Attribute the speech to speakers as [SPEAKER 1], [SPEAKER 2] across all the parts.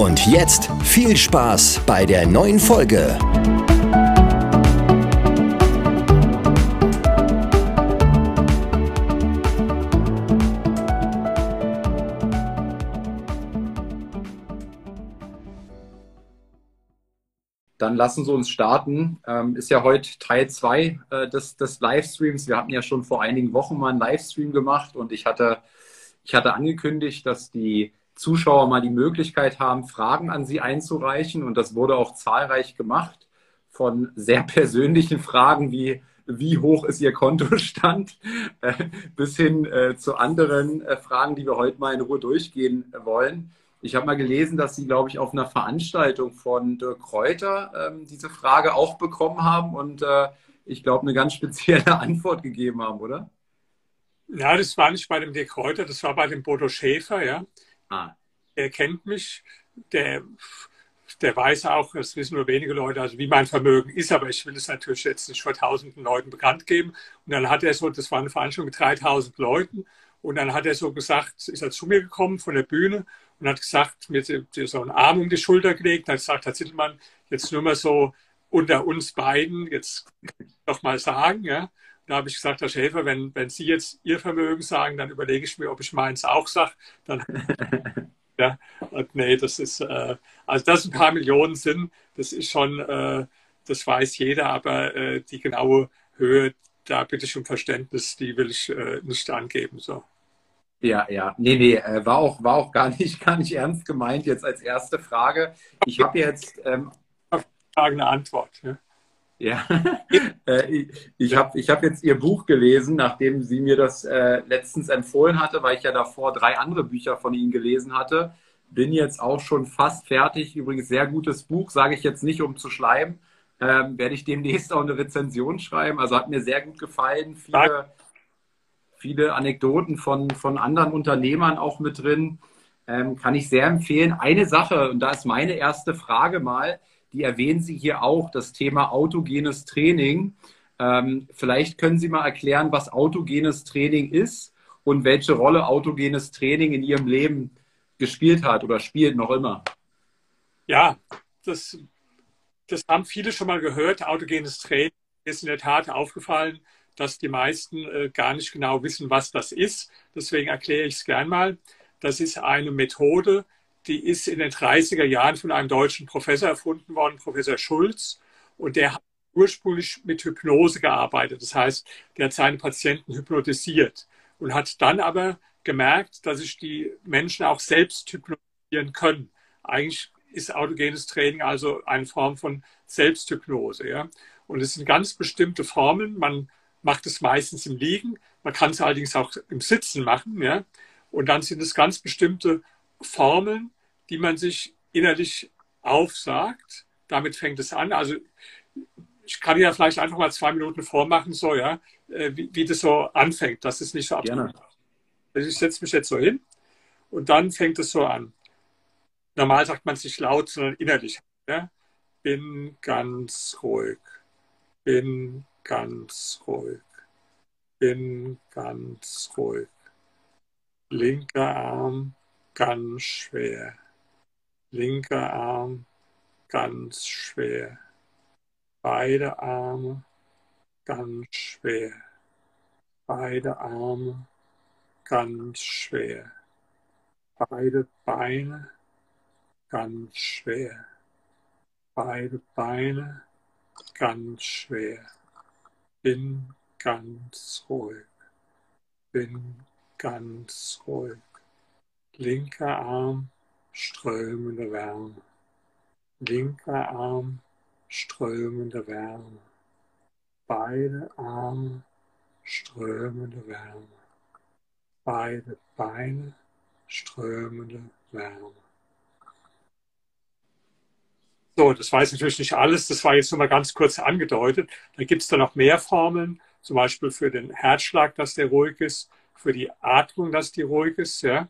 [SPEAKER 1] Und jetzt viel Spaß bei der neuen Folge.
[SPEAKER 2] Dann lassen Sie uns starten. Ähm, ist ja heute Teil 2 äh, des, des Livestreams. Wir hatten ja schon vor einigen Wochen mal einen Livestream gemacht und ich hatte, ich hatte angekündigt, dass die Zuschauer mal die Möglichkeit haben, Fragen an Sie einzureichen. Und das wurde auch zahlreich gemacht. Von sehr persönlichen Fragen wie, wie hoch ist Ihr Kontostand, äh, bis hin äh, zu anderen äh, Fragen, die wir heute mal in Ruhe durchgehen wollen. Ich habe mal gelesen, dass Sie, glaube ich, auf einer Veranstaltung von Dirk Kräuter ähm, diese Frage auch bekommen haben und äh, ich glaube, eine ganz spezielle Antwort gegeben haben, oder?
[SPEAKER 3] Ja, das war nicht bei dem Dirk Kräuter, das war bei dem Bodo Schäfer, ja. Ah. Er kennt mich, der, der weiß auch, das wissen nur wenige Leute, also wie mein Vermögen ist, aber ich will es natürlich jetzt nicht vor tausenden Leuten bekannt geben. Und dann hat er so, das war eine Veranstaltung mit 3000 Leuten, und dann hat er so gesagt, ist er zu mir gekommen von der Bühne und hat gesagt, mir so einen Arm um die Schulter gelegt und hat gesagt, Herr Zittelmann, jetzt nur mal so unter uns beiden, jetzt noch mal sagen, ja. Da habe ich gesagt, Herr Schäfer, wenn, wenn Sie jetzt Ihr Vermögen sagen, dann überlege ich mir, ob ich meins auch sage. Dann, ja, und nee, das ist, äh, also das ein paar Millionen sind, das ist schon, äh, das weiß jeder, aber äh, die genaue Höhe, da bitte ich um Verständnis, die will ich äh, nicht angeben. So.
[SPEAKER 2] Ja, ja, nee, nee, äh, war auch, war auch gar nicht, gar nicht ernst gemeint jetzt als erste Frage. Ich habe jetzt ähm,
[SPEAKER 3] eine Antwort. Ja.
[SPEAKER 2] Ja, äh, ich habe ich hab jetzt Ihr Buch gelesen, nachdem sie mir das äh, letztens empfohlen hatte, weil ich ja davor drei andere Bücher von Ihnen gelesen hatte. Bin jetzt auch schon fast fertig. Übrigens sehr gutes Buch, sage ich jetzt nicht, um zu schleimen. Ähm, werde ich demnächst auch eine Rezension schreiben. Also hat mir sehr gut gefallen. Viele, viele Anekdoten von, von anderen Unternehmern auch mit drin. Ähm, kann ich sehr empfehlen. Eine Sache, und da ist meine erste Frage mal, die erwähnen Sie hier auch, das Thema autogenes Training. Ähm, vielleicht können Sie mal erklären, was autogenes Training ist und welche Rolle autogenes Training in Ihrem Leben gespielt hat oder spielt noch immer.
[SPEAKER 3] Ja, das, das haben viele schon mal gehört. Autogenes Training ist in der Tat aufgefallen, dass die meisten äh, gar nicht genau wissen, was das ist. Deswegen erkläre ich es gern mal. Das ist eine Methode, die ist in den 30er Jahren von einem deutschen Professor erfunden worden, Professor Schulz. Und der hat ursprünglich mit Hypnose gearbeitet. Das heißt, der hat seine Patienten hypnotisiert und hat dann aber gemerkt, dass sich die Menschen auch selbst hypnotisieren können. Eigentlich ist autogenes Training also eine Form von Selbsthypnose. Ja? Und es sind ganz bestimmte Formeln. Man macht es meistens im Liegen. Man kann es allerdings auch im Sitzen machen. Ja? Und dann sind es ganz bestimmte Formeln, die man sich innerlich aufsagt. Damit fängt es an. Also ich kann ja vielleicht einfach mal zwei Minuten vormachen, so ja, äh, wie, wie das so anfängt. Das ist nicht so absurd. Also ich setze mich jetzt so hin und dann fängt es so an. Normal sagt man es nicht laut, sondern innerlich. Ja? Bin ganz ruhig. Bin ganz ruhig. Bin ganz ruhig. Linker Arm ganz schwer. Linker Arm ganz schwer. Beide Arme ganz schwer. Beide Arme ganz schwer. Beide Beine ganz schwer. Beide Beine ganz schwer. Bin ganz ruhig. Bin ganz ruhig linker Arm strömende Wärme, linker Arm strömende Wärme, beide Arme strömende Wärme, beide Beine strömende Wärme. So, das weiß natürlich nicht alles. Das war jetzt nur mal ganz kurz angedeutet. Da gibt es dann noch mehr Formeln, zum Beispiel für den Herzschlag, dass der ruhig ist, für die Atmung, dass die ruhig ist. Ja.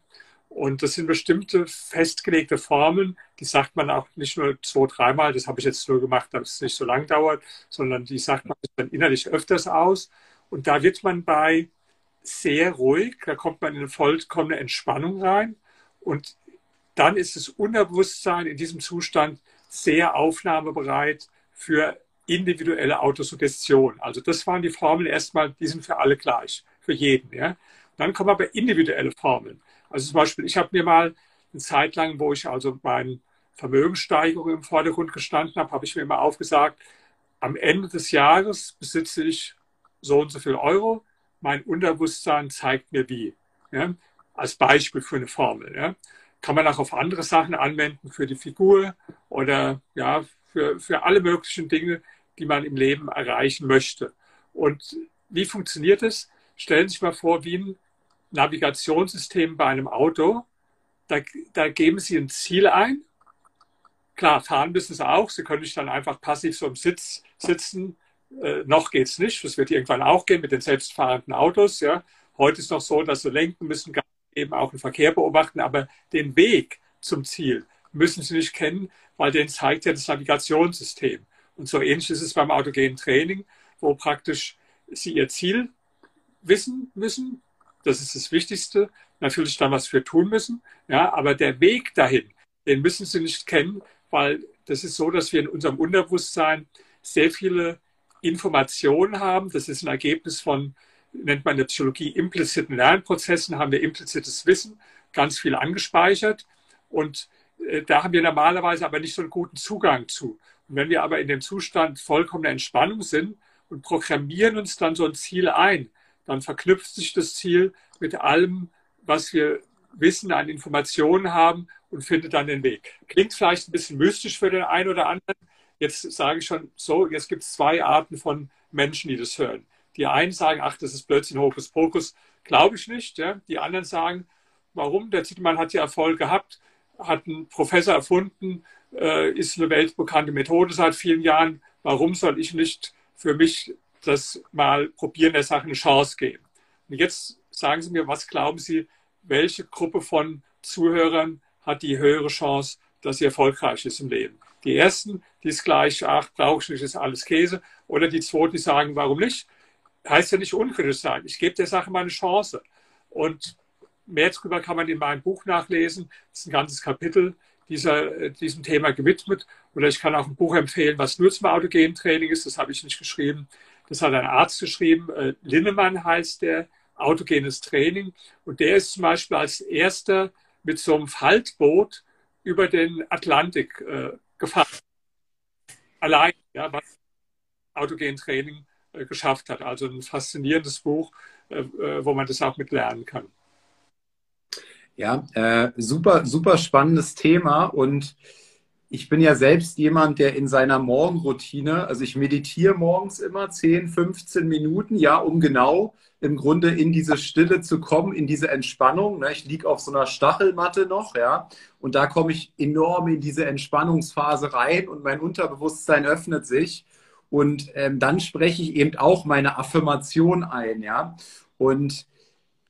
[SPEAKER 3] Und das sind bestimmte festgelegte Formeln, die sagt man auch nicht nur zwei, dreimal, das habe ich jetzt nur gemacht, damit es nicht so lang dauert, sondern die sagt man dann innerlich öfters aus. Und da wird man bei sehr ruhig, da kommt man in eine vollkommene Entspannung rein. Und dann ist das Unterbewusstsein in diesem Zustand sehr aufnahmebereit für individuelle Autosuggestion. Also das waren die Formeln erstmal, die sind für alle gleich, für jeden. Ja. Dann kommen aber individuelle Formeln. Also zum Beispiel, ich habe mir mal eine Zeit lang, wo ich also meine Vermögenssteigerung im Vordergrund gestanden habe, habe ich mir immer aufgesagt, am Ende des Jahres besitze ich so und so viel Euro. Mein Unterbewusstsein zeigt mir wie. Ja, als Beispiel für eine Formel. Ja kann man auch auf andere Sachen anwenden, für die Figur oder ja, für, für alle möglichen Dinge, die man im Leben erreichen möchte. Und wie funktioniert es? Stellen Sie sich mal vor, wie ein Navigationssystem bei einem Auto. Da, da geben Sie ein Ziel ein. Klar, fahren müssen Sie auch. Sie können nicht dann einfach passiv so im Sitz sitzen. Äh, noch geht es nicht. Das wird irgendwann auch gehen mit den selbstfahrenden Autos. Ja. Heute ist noch so, dass Sie lenken müssen, eben auch den Verkehr beobachten, aber den Weg zum Ziel müssen Sie nicht kennen, weil den zeigt ja das Navigationssystem. Und so ähnlich ist es beim autogenen Training, wo praktisch Sie Ihr Ziel wissen müssen. Das ist das Wichtigste. Natürlich dann was für tun müssen. Ja, aber der Weg dahin, den müssen Sie nicht kennen, weil das ist so, dass wir in unserem Unterbewusstsein sehr viele Informationen haben. Das ist ein Ergebnis von nennt man in der Psychologie impliziten Lernprozessen, haben wir implizites Wissen, ganz viel angespeichert. Und äh, da haben wir normalerweise aber nicht so einen guten Zugang zu. Und wenn wir aber in dem Zustand vollkommener Entspannung sind und programmieren uns dann so ein Ziel ein, dann verknüpft sich das Ziel mit allem, was wir Wissen an Informationen haben und findet dann den Weg. Klingt vielleicht ein bisschen mystisch für den einen oder anderen. Jetzt sage ich schon so, jetzt gibt es zwei Arten von Menschen, die das hören. Die einen sagen, ach, das ist ein Hokuspokus. Glaube ich nicht. Ja. Die anderen sagen, warum? Der Zittelmann hat ja Erfolg gehabt, hat einen Professor erfunden, äh, ist eine weltbekannte Methode seit vielen Jahren. Warum soll ich nicht für mich das mal probieren, der Sache eine Chance geben? Und jetzt sagen Sie mir, was glauben Sie, welche Gruppe von Zuhörern hat die höhere Chance, dass sie erfolgreich ist im Leben? Die ersten, die ist gleich, ach, brauche ich nicht, ist alles Käse. Oder die zweiten, die sagen, warum nicht? heißt ja nicht unkritisch sein. Ich gebe der Sache mal eine Chance. Und mehr darüber kann man in meinem Buch nachlesen. Das ist ein ganzes Kapitel dieser, äh, diesem Thema gewidmet. Oder ich kann auch ein Buch empfehlen, was nur zum autogenen Training ist. Das habe ich nicht geschrieben. Das hat ein Arzt geschrieben. Äh, Linnemann heißt der, autogenes Training. Und der ist zum Beispiel als erster mit so einem Faltboot über den Atlantik äh, gefahren. Allein, ja, was autogen Training äh, geschafft hat. Also ein faszinierendes Buch, äh, äh, wo man das auch mit lernen kann.
[SPEAKER 2] Ja, äh, super, super spannendes Thema und ich bin ja selbst jemand, der in seiner Morgenroutine, also ich meditiere morgens immer 10, 15 Minuten, ja, um genau im Grunde in diese Stille zu kommen, in diese Entspannung. Ne? Ich liege auf so einer Stachelmatte noch, ja, und da komme ich enorm in diese Entspannungsphase rein und mein Unterbewusstsein öffnet sich. Und ähm, dann spreche ich eben auch meine Affirmation ein, ja. Und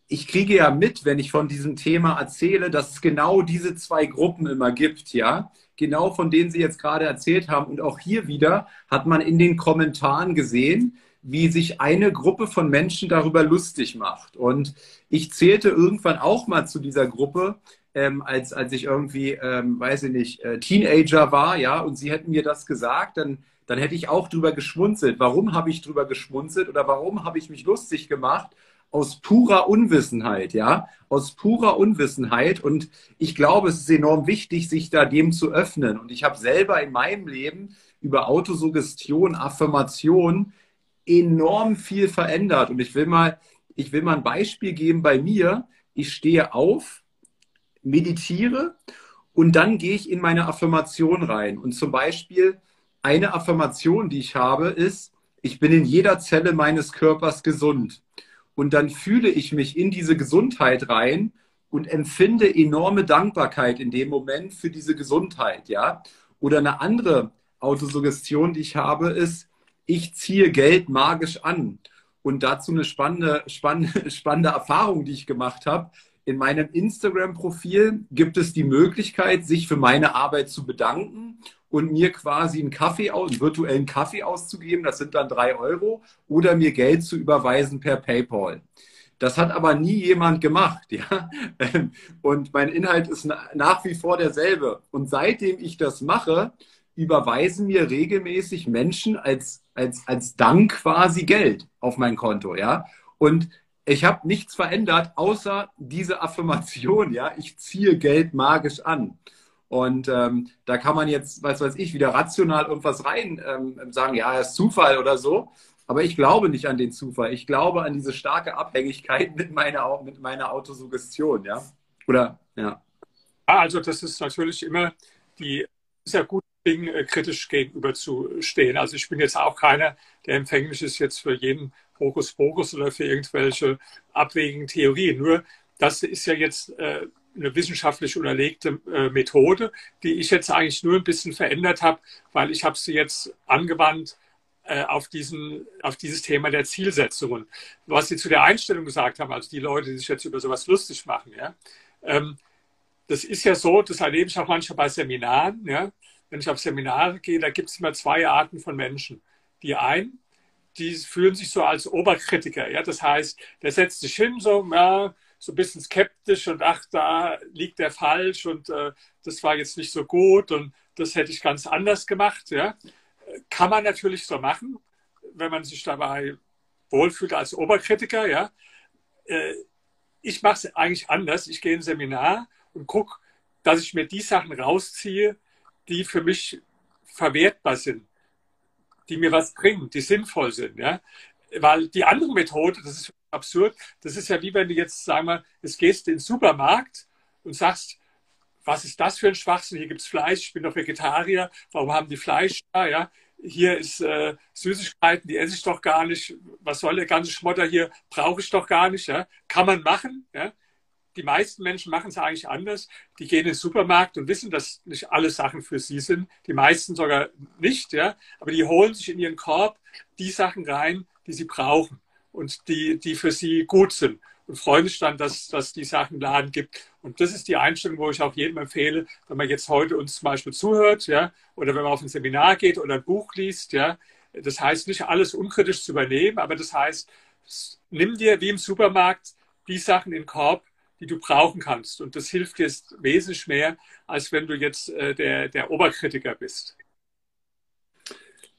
[SPEAKER 2] ich kriege ja mit, wenn ich von diesem Thema erzähle, dass es genau diese zwei Gruppen immer gibt, ja. Genau von denen Sie jetzt gerade erzählt haben. Und auch hier wieder hat man in den Kommentaren gesehen, wie sich eine Gruppe von Menschen darüber lustig macht. Und ich zählte irgendwann auch mal zu dieser Gruppe, ähm, als, als ich irgendwie, ähm, weiß ich nicht, äh, Teenager war, ja, und sie hätten mir das gesagt, dann dann hätte ich auch drüber geschmunzelt. Warum habe ich drüber geschmunzelt oder warum habe ich mich lustig gemacht? Aus purer Unwissenheit, ja, aus purer Unwissenheit. Und ich glaube, es ist enorm wichtig, sich da dem zu öffnen. Und ich habe selber in meinem Leben über Autosuggestion, Affirmation enorm viel verändert. Und ich will mal, ich will mal ein Beispiel geben bei mir. Ich stehe auf, meditiere und dann gehe ich in meine Affirmation rein. Und zum Beispiel, eine Affirmation, die ich habe, ist, ich bin in jeder Zelle meines Körpers gesund. Und dann fühle ich mich in diese Gesundheit rein und empfinde enorme Dankbarkeit in dem Moment für diese Gesundheit, ja. Oder eine andere Autosuggestion, die ich habe, ist, ich ziehe Geld magisch an. Und dazu eine spannende, spannende, spannende Erfahrung, die ich gemacht habe. In meinem Instagram-Profil gibt es die Möglichkeit, sich für meine Arbeit zu bedanken und mir quasi einen Kaffee, einen virtuellen Kaffee auszugeben. Das sind dann drei Euro oder mir Geld zu überweisen per PayPal. Das hat aber nie jemand gemacht, ja. Und mein Inhalt ist nach wie vor derselbe. Und seitdem ich das mache, überweisen mir regelmäßig Menschen als, als, als Dank quasi Geld auf mein Konto, ja. Und ich habe nichts verändert, außer diese Affirmation, ja, ich ziehe Geld magisch an. Und ähm, da kann man jetzt, was weiß ich, wieder rational irgendwas rein ähm, sagen, ja, das ist Zufall oder so. Aber ich glaube nicht an den Zufall. Ich glaube an diese starke Abhängigkeit mit meiner, mit meiner Autosuggestion, ja. Oder, ja.
[SPEAKER 3] Also das ist natürlich immer die sehr gut Ding äh, kritisch gegenüberzustehen. Also ich bin jetzt auch keiner, der empfänglich ist jetzt für jeden Hokuspokus oder für irgendwelche abwegigen Theorien. Nur das ist ja jetzt äh, eine wissenschaftlich unterlegte äh, Methode, die ich jetzt eigentlich nur ein bisschen verändert habe, weil ich habe sie jetzt angewandt auf, diesen, auf dieses Thema der Zielsetzungen. Was Sie zu der Einstellung gesagt haben, also die Leute, die sich jetzt über sowas lustig machen, ja, ähm, das ist ja so, das erlebe ich auch manchmal bei Seminaren, ja, wenn ich auf Seminare gehe, da gibt es immer zwei Arten von Menschen. Die einen, die fühlen sich so als Oberkritiker. Ja? Das heißt, der setzt sich hin, so, ja, so ein bisschen skeptisch und ach, da liegt der falsch und äh, das war jetzt nicht so gut und das hätte ich ganz anders gemacht. Ja? Kann man natürlich so machen, wenn man sich dabei wohlfühlt als Oberkritiker. Ja? Äh, ich mache es eigentlich anders. Ich gehe in ein Seminar und gucke, dass ich mir die Sachen rausziehe, die für mich verwertbar sind, die mir was bringen, die sinnvoll sind. Ja? Weil die andere Methode, das ist absurd, das ist ja wie wenn du jetzt, sagen wir, es gehst in den Supermarkt und sagst, was ist das für ein Schwachsinn? Hier gibt es Fleisch, ich bin doch Vegetarier, warum haben die Fleisch da? Ja? Hier ist äh, Süßigkeiten, die esse ich doch gar nicht. Was soll der ganze Schmotter hier? Brauche ich doch gar nicht. Ja? Kann man machen. Ja? die meisten Menschen machen es eigentlich anders. Die gehen in den Supermarkt und wissen, dass nicht alle Sachen für sie sind. Die meisten sogar nicht, ja. Aber die holen sich in ihren Korb die Sachen rein, die sie brauchen und die, die für sie gut sind. Und freuen sich dann, dass, dass die Sachen im Laden gibt. Und das ist die Einstellung, wo ich auch jedem empfehle, wenn man jetzt heute uns zum Beispiel zuhört, ja, oder wenn man auf ein Seminar geht oder ein Buch liest, ja. Das heißt, nicht alles unkritisch zu übernehmen, aber das heißt, nimm dir wie im Supermarkt die Sachen in den Korb, die du brauchen kannst. Und das hilft dir wesentlich mehr, als wenn du jetzt äh, der, der Oberkritiker bist.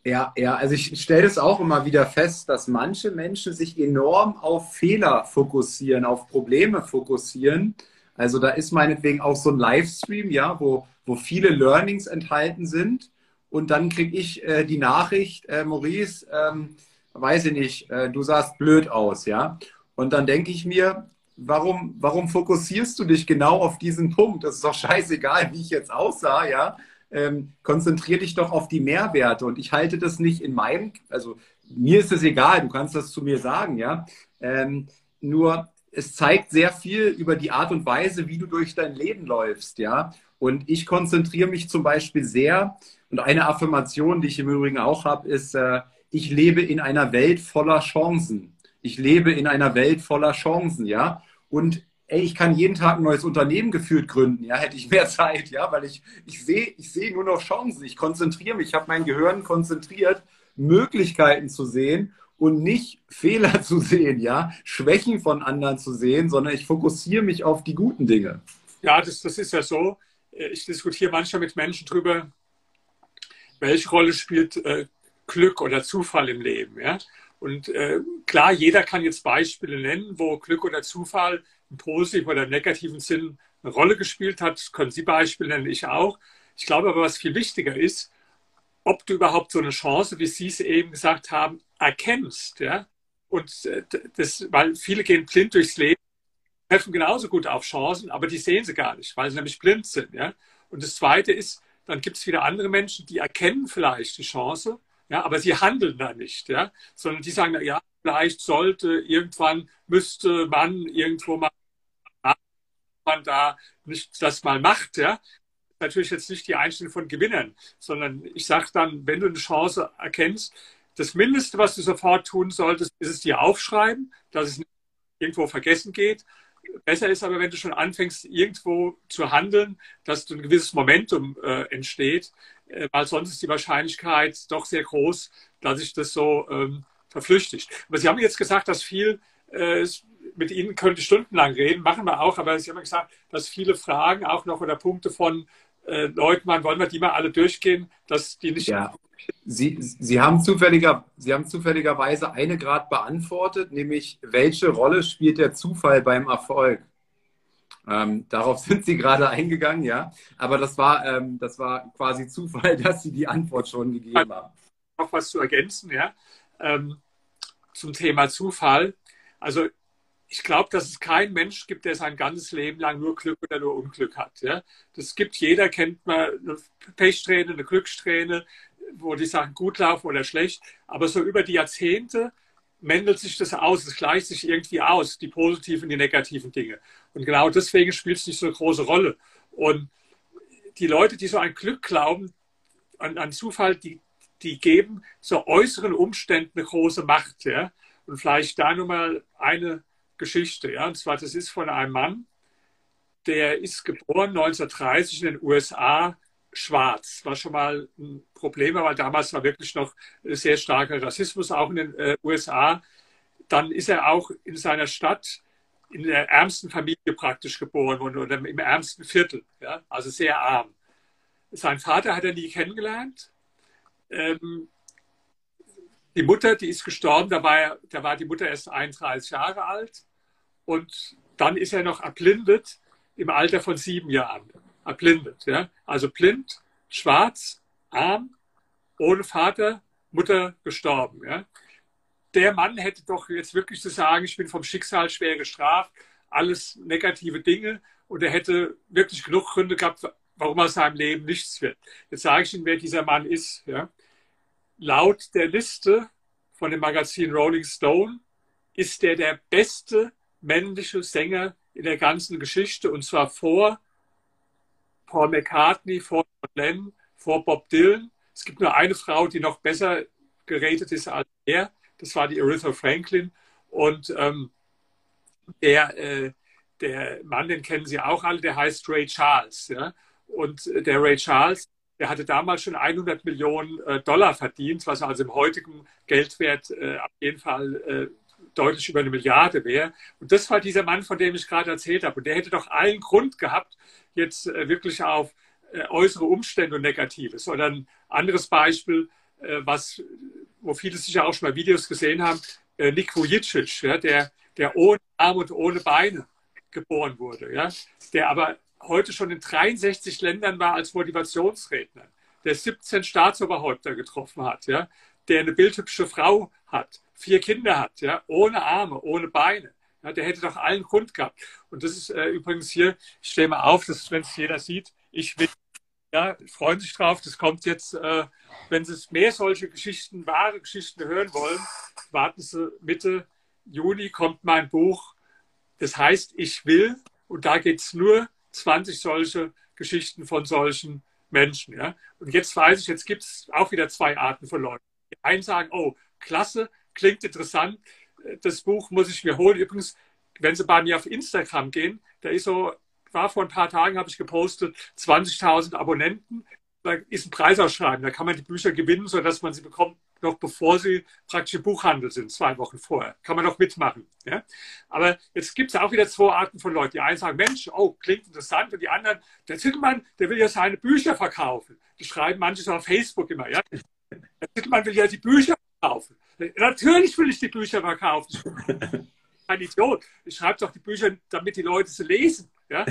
[SPEAKER 2] Ja, ja, also ich stelle es auch immer wieder fest, dass manche Menschen sich enorm auf Fehler fokussieren, auf Probleme fokussieren. Also da ist meinetwegen auch so ein Livestream, ja, wo, wo viele Learnings enthalten sind. Und dann kriege ich äh, die Nachricht, äh, Maurice, ähm, weiß ich nicht, äh, du sahst blöd aus, ja. Und dann denke ich mir, warum, warum fokussierst du dich genau auf diesen Punkt? Das ist doch scheißegal, wie ich jetzt aussah, ja. Ähm, konzentrier dich doch auf die Mehrwerte. Und ich halte das nicht in meinem, also mir ist es egal, du kannst das zu mir sagen, ja. Ähm, nur es zeigt sehr viel über die Art und Weise, wie du durch dein Leben läufst, ja. Und ich konzentriere mich zum Beispiel sehr, und eine Affirmation, die ich im Übrigen auch habe, ist, äh, ich lebe in einer Welt voller Chancen. Ich lebe in einer Welt voller Chancen, ja. Und ey, ich kann jeden Tag ein neues Unternehmen geführt gründen, ja, hätte ich mehr Zeit, ja, weil ich, ich sehe ich seh nur noch Chancen. Ich konzentriere mich, ich habe mein Gehirn konzentriert, Möglichkeiten zu sehen und nicht Fehler zu sehen, ja, Schwächen von anderen zu sehen, sondern ich fokussiere mich auf die guten Dinge.
[SPEAKER 3] Ja, das, das ist ja so. Ich diskutiere manchmal mit Menschen darüber, welche Rolle spielt äh, Glück oder Zufall im Leben. Ja? Und äh, klar, jeder kann jetzt Beispiele nennen, wo Glück oder Zufall im positiven oder negativen Sinn eine Rolle gespielt hat. Das können Sie Beispiele nennen, ich auch. Ich glaube aber, was viel wichtiger ist, ob du überhaupt so eine Chance, wie Sie es eben gesagt haben, erkennst. Ja? Und äh, das, weil viele gehen blind durchs Leben, treffen genauso gut auf Chancen, aber die sehen sie gar nicht, weil sie nämlich blind sind. Ja? Und das Zweite ist, dann gibt es wieder andere Menschen, die erkennen vielleicht die Chance, ja, aber sie handeln da nicht, ja, sondern die sagen, ja, vielleicht sollte, irgendwann müsste man irgendwo mal man da nicht das mal macht, ja. natürlich jetzt nicht die Einstellung von Gewinnern, sondern ich sage dann, wenn du eine Chance erkennst, das Mindeste, was du sofort tun solltest, ist es dir aufschreiben, dass es nicht irgendwo vergessen geht. Besser ist aber, wenn du schon anfängst, irgendwo zu handeln, dass ein gewisses Momentum äh, entsteht, äh, weil sonst ist die Wahrscheinlichkeit doch sehr groß, dass sich das so ähm, verflüchtigt. Aber Sie haben jetzt gesagt, dass viel, äh, mit Ihnen könnte ich stundenlang reden, machen wir auch, aber Sie haben gesagt, dass viele Fragen auch noch oder Punkte von äh, Leuten waren, wollen wir die mal alle durchgehen, dass die nicht.
[SPEAKER 2] Ja. Sie, Sie, haben zufälliger, Sie haben zufälligerweise eine gerade beantwortet, nämlich welche Rolle spielt der Zufall beim Erfolg? Ähm, darauf sind Sie gerade eingegangen, ja. Aber das war, ähm, das war quasi Zufall, dass Sie die Antwort schon gegeben haben.
[SPEAKER 3] Noch was zu ergänzen, ja. Ähm, zum Thema Zufall. Also ich glaube, dass es keinen Mensch gibt, der sein ganzes Leben lang nur Glück oder nur Unglück hat. Ja? Das gibt jeder, kennt man eine Pechsträhne, eine Glückssträhne, wo die Sachen gut laufen oder schlecht. Aber so über die Jahrzehnte mändelt sich das aus, es gleicht sich irgendwie aus, die positiven, die negativen Dinge. Und genau deswegen spielt es nicht so eine große Rolle. Und die Leute, die so an Glück glauben, an, an Zufall, die, die geben so äußeren Umständen eine große Macht. Ja? Und vielleicht da nochmal eine Geschichte. Ja? Und zwar, das ist von einem Mann, der ist geboren 1930 in den USA, schwarz, was schon mal ein Problem war, weil damals war wirklich noch sehr starker Rassismus auch in den äh, USA. Dann ist er auch in seiner Stadt in der ärmsten Familie praktisch geboren worden oder im ärmsten Viertel, ja? also sehr arm. Sein Vater hat er nie kennengelernt. Ähm, die Mutter, die ist gestorben, da war, da war die Mutter erst 31 Jahre alt. Und dann ist er noch erblindet im Alter von sieben Jahren. Erblindet. Ja? Also blind, schwarz, arm, ohne Vater, Mutter gestorben. Ja? Der Mann hätte doch jetzt wirklich zu sagen, ich bin vom Schicksal schwer gestraft, alles negative Dinge. Und er hätte wirklich genug Gründe gehabt, warum aus seinem Leben nichts wird. Jetzt sage ich Ihnen, wer dieser Mann ist. Ja? Laut der Liste von dem Magazin Rolling Stone ist der der beste männliche Sänger in der ganzen Geschichte und zwar vor Paul McCartney, vor Lennon, vor Bob Dylan. Es gibt nur eine Frau, die noch besser geredet ist als er. Das war die Aretha Franklin. Und ähm, der, äh, der Mann, den kennen Sie auch alle, der heißt Ray Charles. Ja? Und äh, der Ray Charles, der hatte damals schon 100 Millionen äh, Dollar verdient, was also im heutigen Geldwert äh, auf jeden Fall äh, deutlich über eine Milliarde wäre. Und das war dieser Mann, von dem ich gerade erzählt habe. Und der hätte doch allen Grund gehabt, jetzt äh, wirklich auf äh, äußere Umstände und Negatives. Oder ein anderes Beispiel, äh, was, wo viele sicher auch schon mal Videos gesehen haben, Nick Vujicic, ja, der, der ohne Arme und ohne Beine geboren wurde, ja, der aber heute schon in 63 Ländern war als Motivationsredner, der 17 Staatsoberhäupter getroffen hat, ja, der eine bildhübsche Frau hat, vier Kinder hat, ja, ohne Arme, ohne Beine. Ja, der hätte doch allen Grund gehabt. Und das ist äh, übrigens hier, ich stelle mal auf, dass wenn es jeder sieht, ich will, ja, freuen sich drauf, das kommt jetzt, äh, wenn Sie mehr solche Geschichten, wahre Geschichten hören wollen, warten Sie Mitte Juni kommt mein Buch, das heißt Ich will, und da geht es nur 20 solche Geschichten von solchen Menschen. Ja? Und jetzt weiß ich, jetzt gibt es auch wieder zwei Arten von Leuten. Die einen sagen, oh, klasse, klingt interessant. Das Buch muss ich mir holen. Übrigens, wenn Sie bei mir auf Instagram gehen, da ist so, war vor ein paar Tagen, habe ich gepostet, 20.000 Abonnenten. Da ist ein Preisausschreiben. Da kann man die Bücher gewinnen, sodass man sie bekommt, noch bevor sie praktisch im Buchhandel sind, zwei Wochen vorher. Kann man noch mitmachen. Ja? Aber jetzt gibt es auch wieder zwei Arten von Leuten. Die einen sagen, Mensch, oh, klingt interessant. Und die anderen, der Zittelmann, der will ja seine Bücher verkaufen. Das schreiben manche so auf Facebook immer. Ja? Der Zittelmann will ja die Bücher verkaufen. Natürlich will ich die Bücher verkaufen. Ein Idiot. Ich schreibe doch die Bücher, damit die Leute sie lesen. Ja?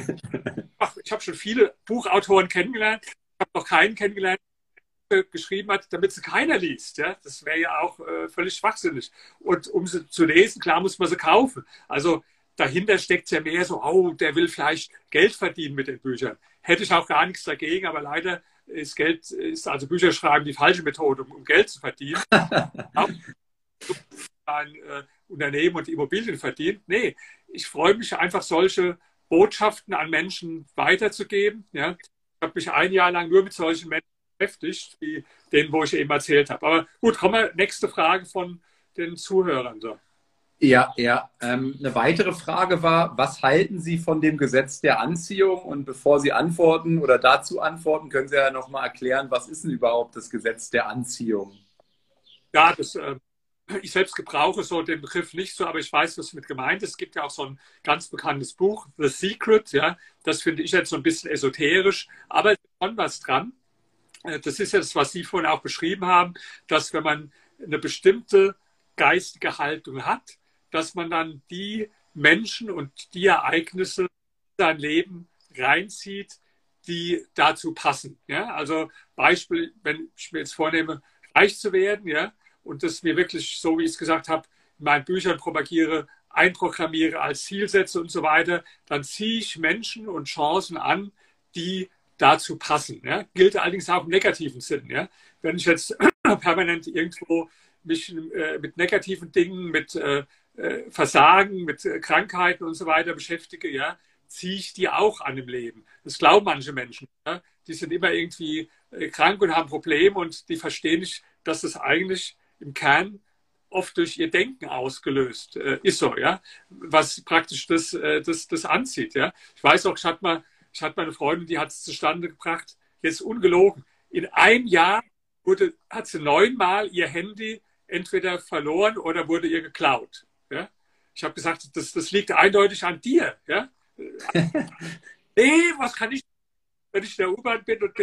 [SPEAKER 3] Ich habe schon viele Buchautoren kennengelernt. Ich habe noch keinen kennengelernt, der geschrieben hat, damit sie keiner liest. Ja? Das wäre ja auch äh, völlig schwachsinnig. Und um sie zu lesen, klar muss man sie kaufen. Also dahinter steckt ja mehr so, oh, der will vielleicht Geld verdienen mit den Büchern. Hätte ich auch gar nichts dagegen, aber leider ist Geld, ist also Bücher schreiben die falsche Methode, um, um Geld zu verdienen. ein äh, Unternehmen und Immobilien verdient. Nee, ich freue mich einfach, solche Botschaften an Menschen weiterzugeben. Ja. habe mich ein Jahr lang nur mit solchen Menschen beschäftigt, wie denen, wo ich eben erzählt habe. Aber gut, kommen wir, nächste Frage von den Zuhörern. So.
[SPEAKER 2] Ja, ja. Ähm, eine weitere Frage war, was halten Sie von dem Gesetz der Anziehung? Und bevor Sie antworten oder dazu antworten, können Sie ja nochmal erklären, was ist denn überhaupt das Gesetz der Anziehung?
[SPEAKER 3] Ja, das, äh, ich selbst gebrauche so den Begriff nicht so, aber ich weiß, was mit gemeint ist. Es gibt ja auch so ein ganz bekanntes Buch, The Secret, ja. Das finde ich jetzt so ein bisschen esoterisch, aber es ist schon was dran. Äh, das ist jetzt, was Sie vorhin auch beschrieben haben, dass wenn man eine bestimmte geistige Haltung hat, dass man dann die Menschen und die Ereignisse in sein Leben reinzieht, die dazu passen. Ja? Also Beispiel, wenn ich mir jetzt vornehme, reich zu werden, ja, und das mir wirklich, so wie ich es gesagt habe, in meinen Büchern propagiere, einprogrammiere als Ziel und so weiter, dann ziehe ich Menschen und Chancen an, die dazu passen. Ja? Gilt allerdings auch im negativen Sinn. Ja? Wenn ich jetzt permanent irgendwo mich äh, mit negativen Dingen, mit äh, äh, Versagen, mit äh, Krankheiten und so weiter beschäftige, ja, ziehe ich die auch an im Leben. Das glauben manche Menschen. Ja? Die sind immer irgendwie äh, krank und haben Probleme und die verstehen nicht, dass das eigentlich im Kern oft durch ihr Denken ausgelöst äh, ist so, ja, was praktisch das, äh, das, das anzieht, ja. Ich weiß auch, ich hatte mal, ich hatte meine Freundin, die hat es zustande gebracht, jetzt ungelogen, in einem Jahr wurde, hat sie neunmal ihr Handy entweder verloren oder wurde ihr geklaut. Ja? Ich habe gesagt, das, das liegt eindeutig an dir. Ja? nee, was kann ich, wenn ich in der U-Bahn bin und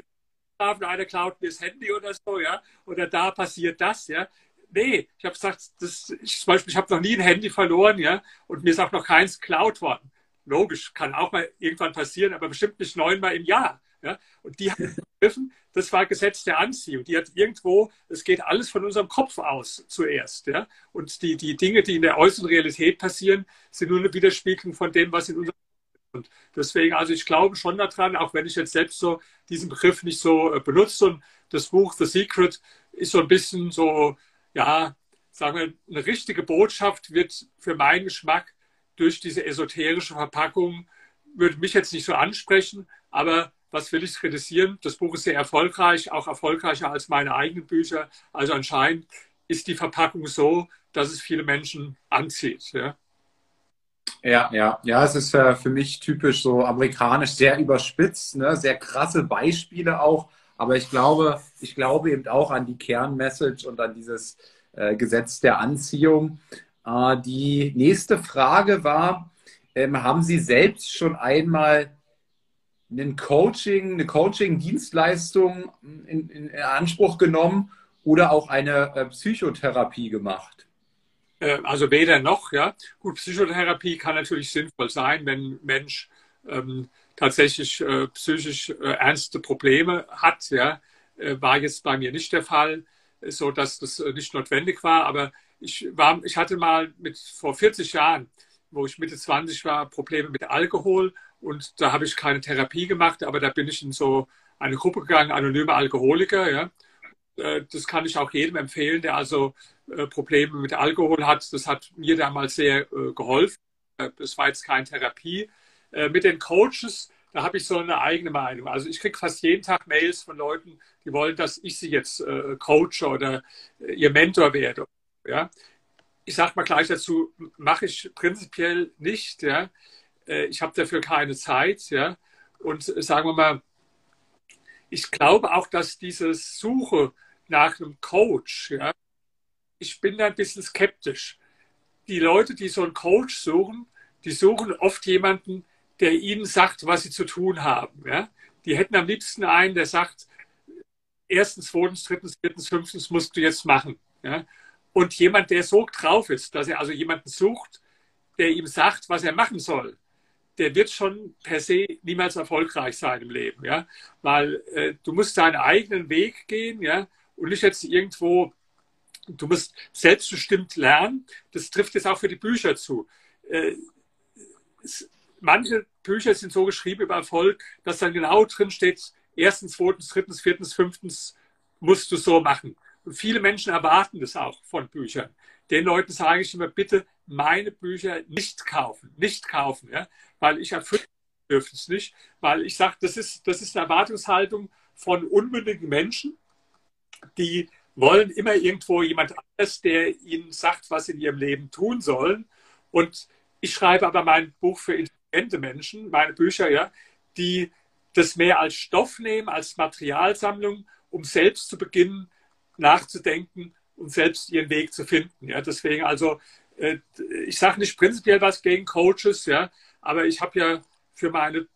[SPEAKER 3] einer klaut mir das Handy oder so, ja, oder da passiert das, ja. Nee, ich habe gesagt, das, ich, zum Beispiel, ich habe noch nie ein Handy verloren, ja, und mir ist auch noch keins geklaut worden. Logisch, kann auch mal irgendwann passieren, aber bestimmt nicht neunmal im Jahr. Ja? Und die haben begriffen, das war Gesetz der Anziehung. Die hat irgendwo, es geht alles von unserem Kopf aus zuerst. Ja? Und die, die Dinge, die in der äußeren Realität passieren, sind nur eine Widerspiegelung von dem, was in unserem und deswegen, also ich glaube schon daran, auch wenn ich jetzt selbst so diesen Begriff nicht so äh, benutze. Und das Buch The Secret ist so ein bisschen so, ja, sagen wir, eine richtige Botschaft wird für meinen Geschmack durch diese esoterische Verpackung, würde mich jetzt nicht so ansprechen, aber was will ich kritisieren? Das Buch ist sehr erfolgreich, auch erfolgreicher als meine eigenen Bücher. Also anscheinend ist die Verpackung so, dass es viele Menschen anzieht. Ja.
[SPEAKER 2] Ja, ja, ja, es ist äh, für mich typisch so amerikanisch, sehr überspitzt, ne? sehr krasse Beispiele auch. Aber ich glaube, ich glaube eben auch an die Kernmessage und an dieses äh, Gesetz der Anziehung. Äh, die nächste Frage war, ähm, haben Sie selbst schon einmal ein Coaching, eine Coaching-Dienstleistung in, in, Anspruch genommen oder auch eine äh, Psychotherapie gemacht?
[SPEAKER 3] Äh, also weder noch, ja. Gut, Psychotherapie kann natürlich sinnvoll sein, wenn ein Mensch ähm, tatsächlich äh, psychisch äh, ernste Probleme hat, ja. Äh, war jetzt bei mir nicht der Fall, so dass das äh, nicht notwendig war. Aber ich war, ich hatte mal mit vor 40 Jahren, wo ich Mitte 20 war, Probleme mit Alkohol und da habe ich keine Therapie gemacht, aber da bin ich in so eine Gruppe gegangen, anonyme Alkoholiker. Ja. Äh, das kann ich auch jedem empfehlen, der also äh, Probleme mit Alkohol hat. Das hat mir damals sehr äh, geholfen. Das war jetzt keine Therapie. Mit den Coaches, da habe ich so eine eigene Meinung. Also ich kriege fast jeden Tag Mails von Leuten, die wollen, dass ich sie jetzt coache oder ihr Mentor werde. Ja. Ich sage mal gleich dazu, mache ich prinzipiell nicht. Ja äh, ich habe dafür keine Zeit. Ja? Und äh, sagen wir mal, ich glaube auch, dass diese Suche nach einem Coach, ja, ich bin da ein bisschen skeptisch. Die Leute, die so einen Coach suchen, die suchen oft jemanden, der ihnen sagt, was sie zu tun haben. Ja? Die hätten am liebsten einen, der sagt, erstens, zweitens, drittens, viertens, fünftens musst du jetzt machen. Ja? Und jemand, der so drauf ist, dass er also jemanden sucht, der ihm sagt, was er machen soll der wird schon per se niemals erfolgreich sein im Leben, ja, weil äh, du musst deinen eigenen Weg gehen, ja, und nicht jetzt irgendwo, du musst selbstbestimmt lernen. Das trifft jetzt auch für die Bücher zu. Äh, manche Bücher sind so geschrieben über Erfolg, dass dann genau drin steht, erstens, zweitens, drittens, viertens, fünftens musst du so machen. Und viele Menschen erwarten das auch von Büchern. Den Leuten sage ich immer, bitte meine Bücher nicht kaufen, nicht kaufen, ja? weil ich erfülle Bedürfnis nicht, weil ich sage, das ist, das ist eine Erwartungshaltung von unmündigen Menschen, die wollen immer irgendwo jemand anders, der ihnen sagt, was sie in ihrem Leben tun sollen. Und ich schreibe aber mein Buch für intelligente Menschen, meine Bücher, ja, die das mehr als Stoff nehmen, als Materialsammlung, um selbst zu beginnen, nachzudenken und selbst ihren Weg zu finden. Ja, deswegen also, äh, ich sage nicht prinzipiell was gegen Coaches, ja, aber ich habe ja für meine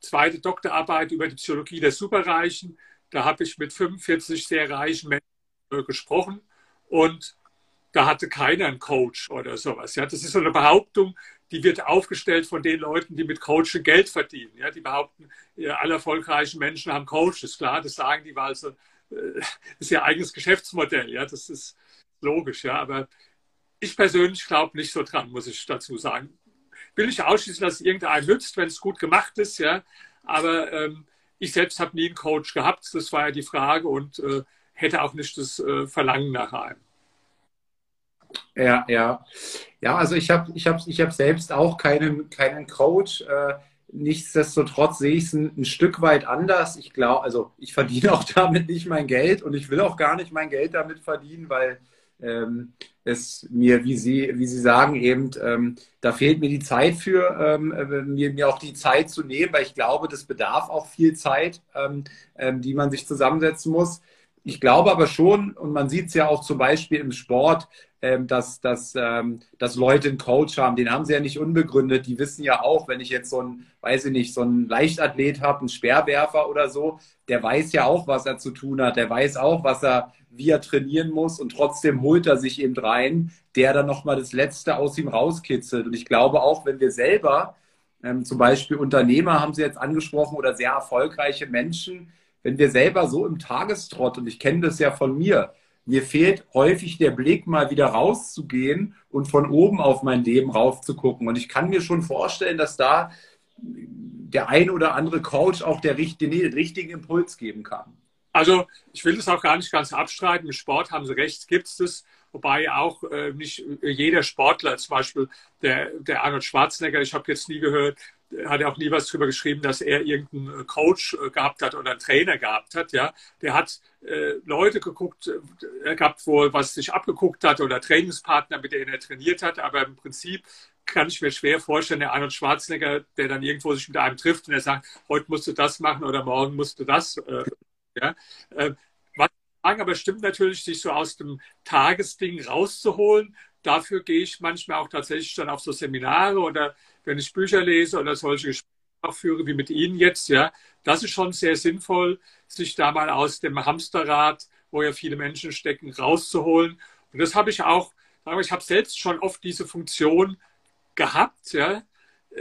[SPEAKER 3] zweite Doktorarbeit über die Psychologie der Superreichen, da habe ich mit 45 sehr reichen Menschen gesprochen und da hatte keiner einen Coach oder sowas. Ja, das ist so eine Behauptung, die wird aufgestellt von den Leuten, die mit Coaching Geld verdienen. Ja, die behaupten, alle erfolgreichen Menschen haben Coaches. Klar, das sagen die, weil also, äh, ist ihr eigenes Geschäftsmodell. Ja, das ist logisch. Ja, aber ich persönlich glaube nicht so dran, muss ich dazu sagen. Will nicht ausschließen, dass es irgendeinem nützt, wenn es gut gemacht ist. Ja, aber ähm, ich selbst habe nie einen Coach gehabt. Das war ja die Frage und äh, hätte auch nicht das äh, Verlangen nach einem.
[SPEAKER 2] Ja, ja. Ja, also ich habe ich hab, ich hab selbst auch keinen, keinen Coach. Äh, nichtsdestotrotz sehe ich es ein, ein, Stück weit anders. Ich glaube, also ich verdiene auch damit nicht mein Geld und ich will auch gar nicht mein Geld damit verdienen, weil ähm, es mir, wie Sie, wie Sie sagen, eben, ähm, da fehlt mir die Zeit für, ähm, äh, mir, mir auch die Zeit zu nehmen, weil ich glaube, das bedarf auch viel Zeit, ähm, ähm, die man sich zusammensetzen muss. Ich glaube aber schon, und man sieht es ja auch zum Beispiel im Sport, dass, dass, ähm, dass Leute einen Coach haben. Den haben sie ja nicht unbegründet. Die wissen ja auch, wenn ich jetzt so ein, weiß ich nicht, so einen Leichtathlet habe, einen Speerwerfer oder so, der weiß ja auch, was er zu tun hat. Der weiß auch, was er, wie er trainieren muss und trotzdem holt er sich eben rein, der dann nochmal das Letzte aus ihm rauskitzelt. Und ich glaube auch, wenn wir selber, ähm, zum Beispiel Unternehmer haben Sie jetzt angesprochen oder sehr erfolgreiche Menschen, wenn wir selber so im Tagestrott, und ich kenne das ja von mir, mir fehlt häufig der Blick, mal wieder rauszugehen und von oben auf mein Leben raufzugucken. Und ich kann mir schon vorstellen, dass da der ein oder andere Coach auch der, den richtigen Impuls geben kann.
[SPEAKER 3] Also ich will das auch gar nicht ganz abstreiten. Im Sport haben Sie recht, gibt es das. Wobei auch äh, nicht jeder Sportler, zum Beispiel der, der Arnold Schwarzenegger, ich habe jetzt nie gehört, hat er auch nie was darüber geschrieben, dass er irgendeinen Coach äh, gehabt hat oder einen Trainer gehabt hat. Ja, der hat äh, Leute geguckt, äh, gehabt, wo was sich abgeguckt hat oder Trainingspartner, mit denen er trainiert hat. Aber im Prinzip kann ich mir schwer vorstellen, der Arnold Schwarzenegger, der dann irgendwo sich mit einem trifft und er sagt, heute musst du das machen oder morgen musst du das. Äh, ja, äh, was sagen, aber stimmt natürlich, sich so aus dem Tagesding rauszuholen. Dafür gehe ich manchmal auch tatsächlich dann auf so Seminare oder wenn ich Bücher lese oder solche Gespräche führe, wie mit Ihnen jetzt, ja, das ist schon sehr sinnvoll, sich da mal aus dem Hamsterrad, wo ja viele Menschen stecken, rauszuholen. Und das habe ich auch, ich habe selbst schon oft diese Funktion gehabt, ja,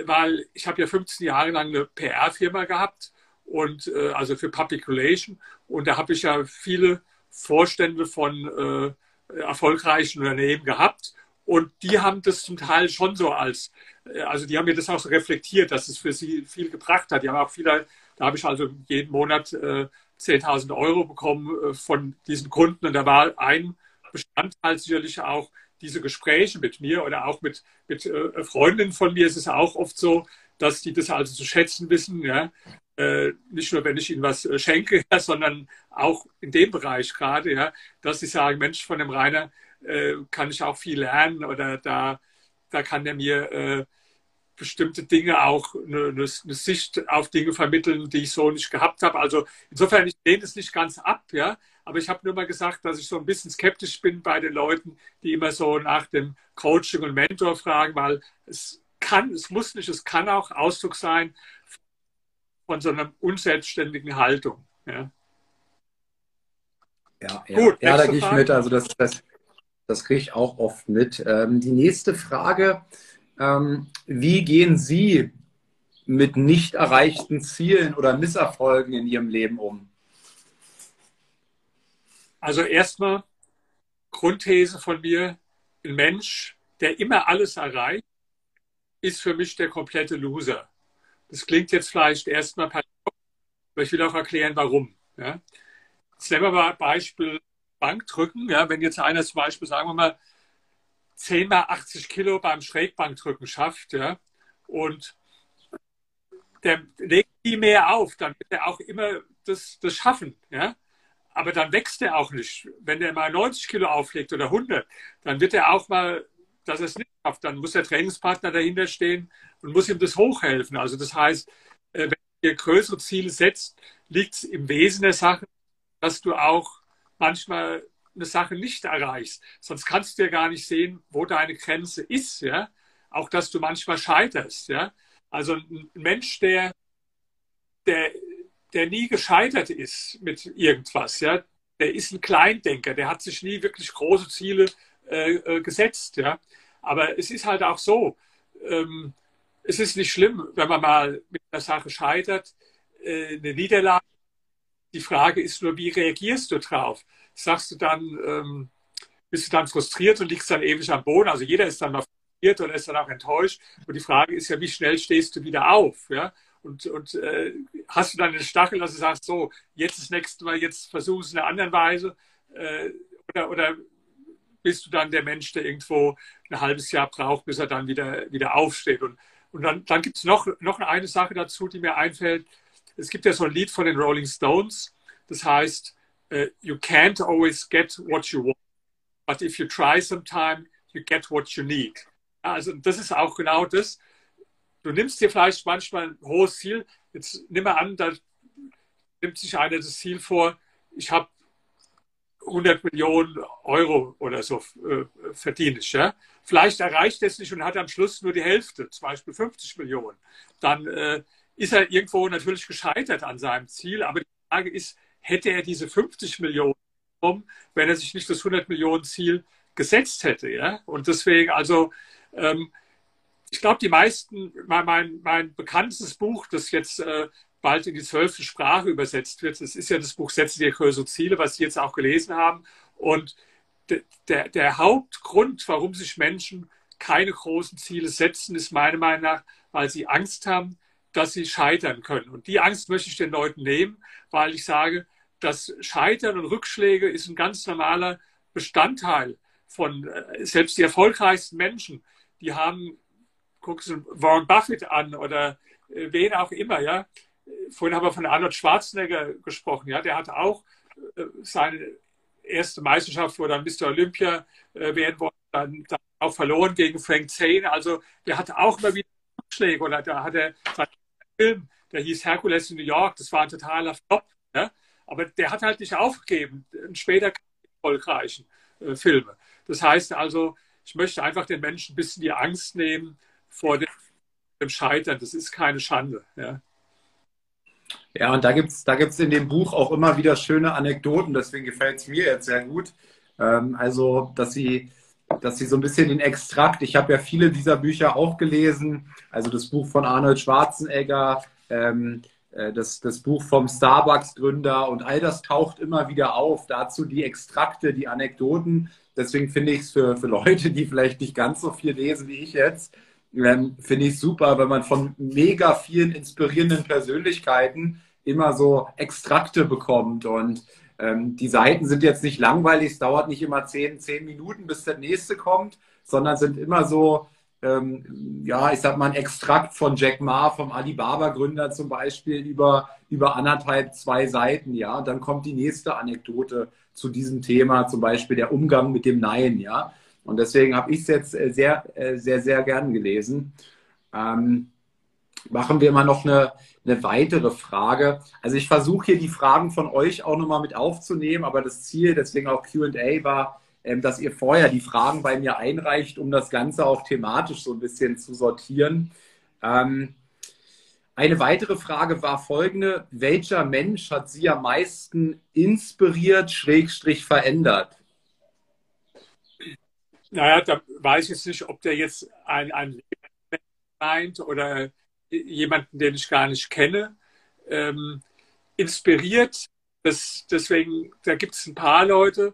[SPEAKER 3] weil ich habe ja 15 Jahre lang eine PR-Firma gehabt und äh, also für Public Relation und da habe ich ja viele Vorstände von äh, erfolgreichen Unternehmen gehabt und die haben das zum Teil schon so als, äh, also die haben mir das auch so reflektiert, dass es für sie viel gebracht hat. Die haben auch viele, da habe ich also jeden Monat äh, 10.000 Euro bekommen äh, von diesen Kunden. Und da war ein Bestandteil sicherlich auch diese Gespräche mit mir oder auch mit, mit äh, Freundinnen von mir. Es ist auch oft so, dass die das also zu schätzen wissen. Ja? Äh, nicht nur, wenn ich ihnen was äh, schenke, ja, sondern auch in dem Bereich gerade, ja, dass sie sagen, Mensch, von dem Rainer, äh, kann ich auch viel lernen oder da, da kann er mir äh, bestimmte Dinge auch eine, eine, Sicht auf Dinge vermitteln, die ich so nicht gehabt habe. Also insofern, ich lehne es nicht ganz ab, ja. Aber ich habe nur mal gesagt, dass ich so ein bisschen skeptisch bin bei den Leuten, die immer so nach dem Coaching und Mentor fragen, weil es kann, es muss nicht, es kann auch Ausdruck sein von so einer unselbstständigen Haltung. Ja,
[SPEAKER 2] ja, ja. Gut, ja da gehe ich mit. Also das, das, das kriege ich auch oft mit. Ähm, die nächste Frage, ähm, wie gehen Sie mit nicht erreichten Zielen oder Misserfolgen in Ihrem Leben um?
[SPEAKER 3] Also erstmal Grundthese von mir, ein Mensch, der immer alles erreicht, ist für mich der komplette Loser. Das klingt jetzt vielleicht erstmal aber ich will auch erklären, warum. Ja. Jetzt nehmen wir mal Beispiel Bankdrücken, ja, wenn jetzt einer zum Beispiel, sagen wir mal, 10 mal 80 Kilo beim Schrägbankdrücken schafft, ja, und der legt viel mehr auf, dann wird er auch immer das, das schaffen. Ja? Aber dann wächst er auch nicht. Wenn er mal 90 Kilo auflegt oder 100, dann wird er auch mal, dass er es nicht schafft. Dann muss der Trainingspartner dahinter stehen und muss ihm das hochhelfen. Also das heißt, äh, wenn du dir größere Ziele setzt, liegt es im Wesen der Sache, dass du auch manchmal eine Sache nicht erreichst. Sonst kannst du ja gar nicht sehen, wo deine Grenze ist. Ja? Auch, dass du manchmal scheiterst. Ja? Also ein Mensch, der, der, der nie gescheitert ist mit irgendwas, ja, der ist ein Kleindenker, der hat sich nie wirklich große Ziele äh, äh, gesetzt. Ja? Aber es ist halt auch so, ähm, es ist nicht schlimm, wenn man mal mit einer Sache scheitert, äh, eine Niederlage. Die Frage ist nur, wie reagierst du drauf? Sagst du dann, ähm, bist du dann frustriert und liegst dann ewig am Boden? Also jeder ist dann mal frustriert oder ist dann auch enttäuscht. Und die Frage ist ja, wie schnell stehst du wieder auf? Ja? Und, und äh, hast du dann den Stachel, dass du sagst, so, jetzt das nächste Mal, jetzt versuch es in einer anderen Weise? Äh, oder, oder bist du dann der Mensch, der irgendwo ein halbes Jahr braucht, bis er dann wieder, wieder aufsteht? Und, und dann, dann gibt es noch, noch eine Sache dazu, die mir einfällt. Es gibt ja so ein Lied von den Rolling Stones, das heißt, uh, you can't always get what you want, but if you try sometime, you get what you need. Also das ist auch genau das. Du nimmst dir vielleicht manchmal ein hohes Ziel. Jetzt nimm mal an, da nimmt sich einer das Ziel vor, ich habe 100 Millionen Euro oder so äh, verdiene ich. Ja? Vielleicht erreicht er es nicht und hat am Schluss nur die Hälfte, zum Beispiel 50 Millionen. Dann äh, ist er irgendwo natürlich gescheitert an seinem Ziel. Aber die Frage ist, hätte er diese 50 Millionen bekommen, wenn er sich nicht das 100 Millionen Ziel gesetzt hätte? Ja? Und deswegen, also ähm, ich glaube, die meisten, mein, mein, mein bekanntes Buch, das jetzt äh, bald in die zwölfte Sprache übersetzt wird, das ist ja das Buch Setze dir größere Ziele, was Sie jetzt auch gelesen haben. Und de, der, der Hauptgrund, warum sich Menschen keine großen Ziele setzen, ist meiner Meinung nach, weil sie Angst haben, dass sie scheitern können. Und die Angst möchte ich den Leuten nehmen, weil ich sage, das Scheitern und Rückschläge ist ein ganz normaler Bestandteil von äh, selbst die erfolgreichsten Menschen die haben, guckst du Warren Buffett an oder äh, wen auch immer, ja. Vorhin haben wir von Arnold Schwarzenegger gesprochen, ja. Der hatte auch äh, seine erste Meisterschaft, wo dann Mr. Olympia werden wollte, dann, dann, auch verloren gegen Frank Zane. Also der hatte auch immer wieder Rückschläge oder da hat er seinen Film, der hieß Hercules in New York, das war ein totaler Flop. Ja? Aber der hat halt nicht aufgegeben, später erfolgreichen äh, Filme. Das heißt also, ich möchte einfach den Menschen ein bisschen die Angst nehmen vor dem, dem Scheitern. Das ist keine Schande. Ja.
[SPEAKER 2] Ja, und da gibt es da gibt's in dem Buch auch immer wieder schöne Anekdoten, deswegen gefällt es mir jetzt sehr gut. Ähm, also, dass sie, dass sie so ein bisschen den Extrakt, ich habe ja viele dieser Bücher auch gelesen, also das Buch von Arnold Schwarzenegger, ähm, äh, das, das Buch vom Starbucks-Gründer und all das taucht immer wieder auf. Dazu die Extrakte, die Anekdoten. Deswegen finde ich es für, für Leute, die vielleicht nicht ganz so viel lesen wie ich jetzt, ähm, finde ich super, wenn man von mega vielen inspirierenden Persönlichkeiten immer so Extrakte bekommt. Und ähm, die Seiten sind jetzt nicht langweilig, es dauert nicht immer zehn, zehn Minuten, bis der nächste kommt, sondern sind immer so, ähm, ja, ich sag mal, ein Extrakt von Jack Ma, vom Alibaba-Gründer zum Beispiel, über, über anderthalb, zwei Seiten, ja. Und dann kommt die nächste Anekdote zu diesem Thema, zum Beispiel der Umgang mit dem Nein, ja. Und deswegen habe ich es jetzt äh, sehr, äh, sehr, sehr gern gelesen. Ähm, machen wir mal noch eine, eine weitere Frage. Also ich versuche hier die Fragen von euch auch nochmal mit aufzunehmen, aber das Ziel, deswegen auch QA, war, ähm, dass ihr vorher die Fragen bei mir einreicht, um das Ganze auch thematisch so ein bisschen zu sortieren. Ähm, eine weitere Frage war folgende. Welcher Mensch hat Sie am meisten inspiriert, schrägstrich verändert?
[SPEAKER 3] Naja, da weiß ich nicht, ob der jetzt ein, ein meint oder jemanden, den ich gar nicht kenne. Ähm, inspiriert, das, deswegen, da gibt es ein paar Leute.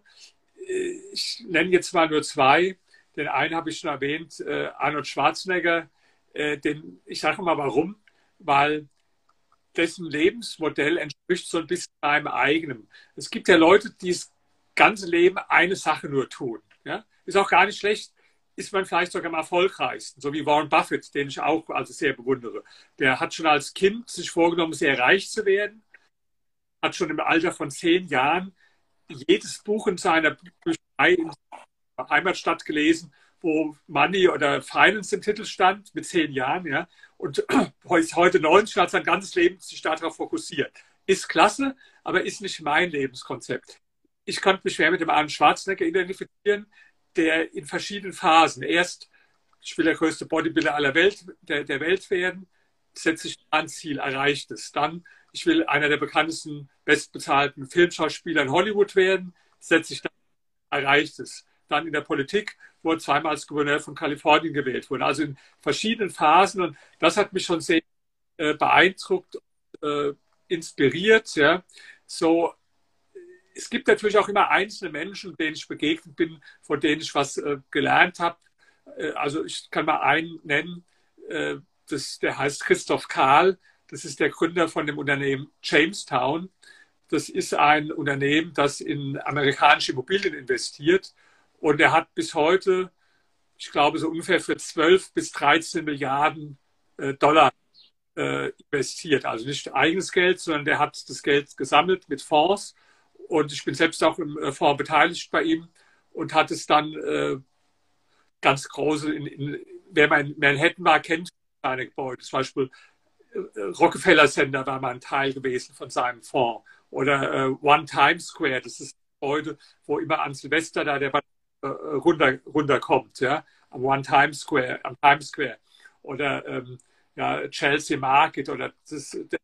[SPEAKER 3] Ich nenne jetzt mal nur zwei. Den einen habe ich schon erwähnt, äh, Arnold Schwarzenegger. Äh, den, ich sage mal warum weil dessen Lebensmodell entspricht so ein bisschen meinem eigenen. Es gibt ja Leute, die das ganze Leben eine Sache nur tun. Ja? Ist auch gar nicht schlecht. Ist man vielleicht sogar am erfolgreichsten, so wie Warren Buffett, den ich auch also sehr bewundere. Der hat schon als Kind sich vorgenommen, sehr reich zu werden, hat schon im Alter von zehn Jahren jedes Buch in seiner Heimatstadt gelesen, wo Money oder Finance im Titel stand, mit zehn Jahren, ja. Und heute 90, hat sein ganzes Leben sich darauf fokussiert. Ist klasse, aber ist nicht mein Lebenskonzept. Ich konnte mich schwer mit dem Arnold Schwarzenegger identifizieren, der in verschiedenen Phasen erst, ich will der größte Bodybuilder aller Welt, der, der Welt werden, setze ich ein Ziel, erreicht es. Dann, ich will einer der bekanntesten, bestbezahlten Filmschauspieler in Hollywood werden, setze ich dann, erreicht es. Dann in der Politik, wo er zweimal als Gouverneur von Kalifornien gewählt wurde. Also in verschiedenen Phasen und das hat mich schon sehr äh, beeindruckt, äh, inspiriert. Ja. So es gibt natürlich auch immer einzelne Menschen, denen ich begegnet bin, von denen ich was äh, gelernt habe. Äh, also ich kann mal einen nennen, äh, das, der heißt Christoph Kahl. Das ist der Gründer von dem Unternehmen Jamestown. Das ist ein Unternehmen, das in amerikanische Immobilien investiert. Und er hat bis heute, ich glaube, so ungefähr für 12 bis 13 Milliarden äh, Dollar äh, investiert. Also nicht eigenes Geld, sondern der hat das Geld gesammelt mit Fonds und ich bin selbst auch im äh, Fonds beteiligt bei ihm und hat es dann äh, ganz große, in, in, wer mein Manhattan war, kennt seine Gebäude. Zum Beispiel äh, Rockefeller Center war mal ein Teil gewesen von seinem Fonds. Oder äh, One Times Square, das ist ein Gebäude, wo immer an Silvester da der äh, runter, runterkommt, ja, am One Times Square, am Times Square. Oder ähm, ja, Chelsea Market oder das, der,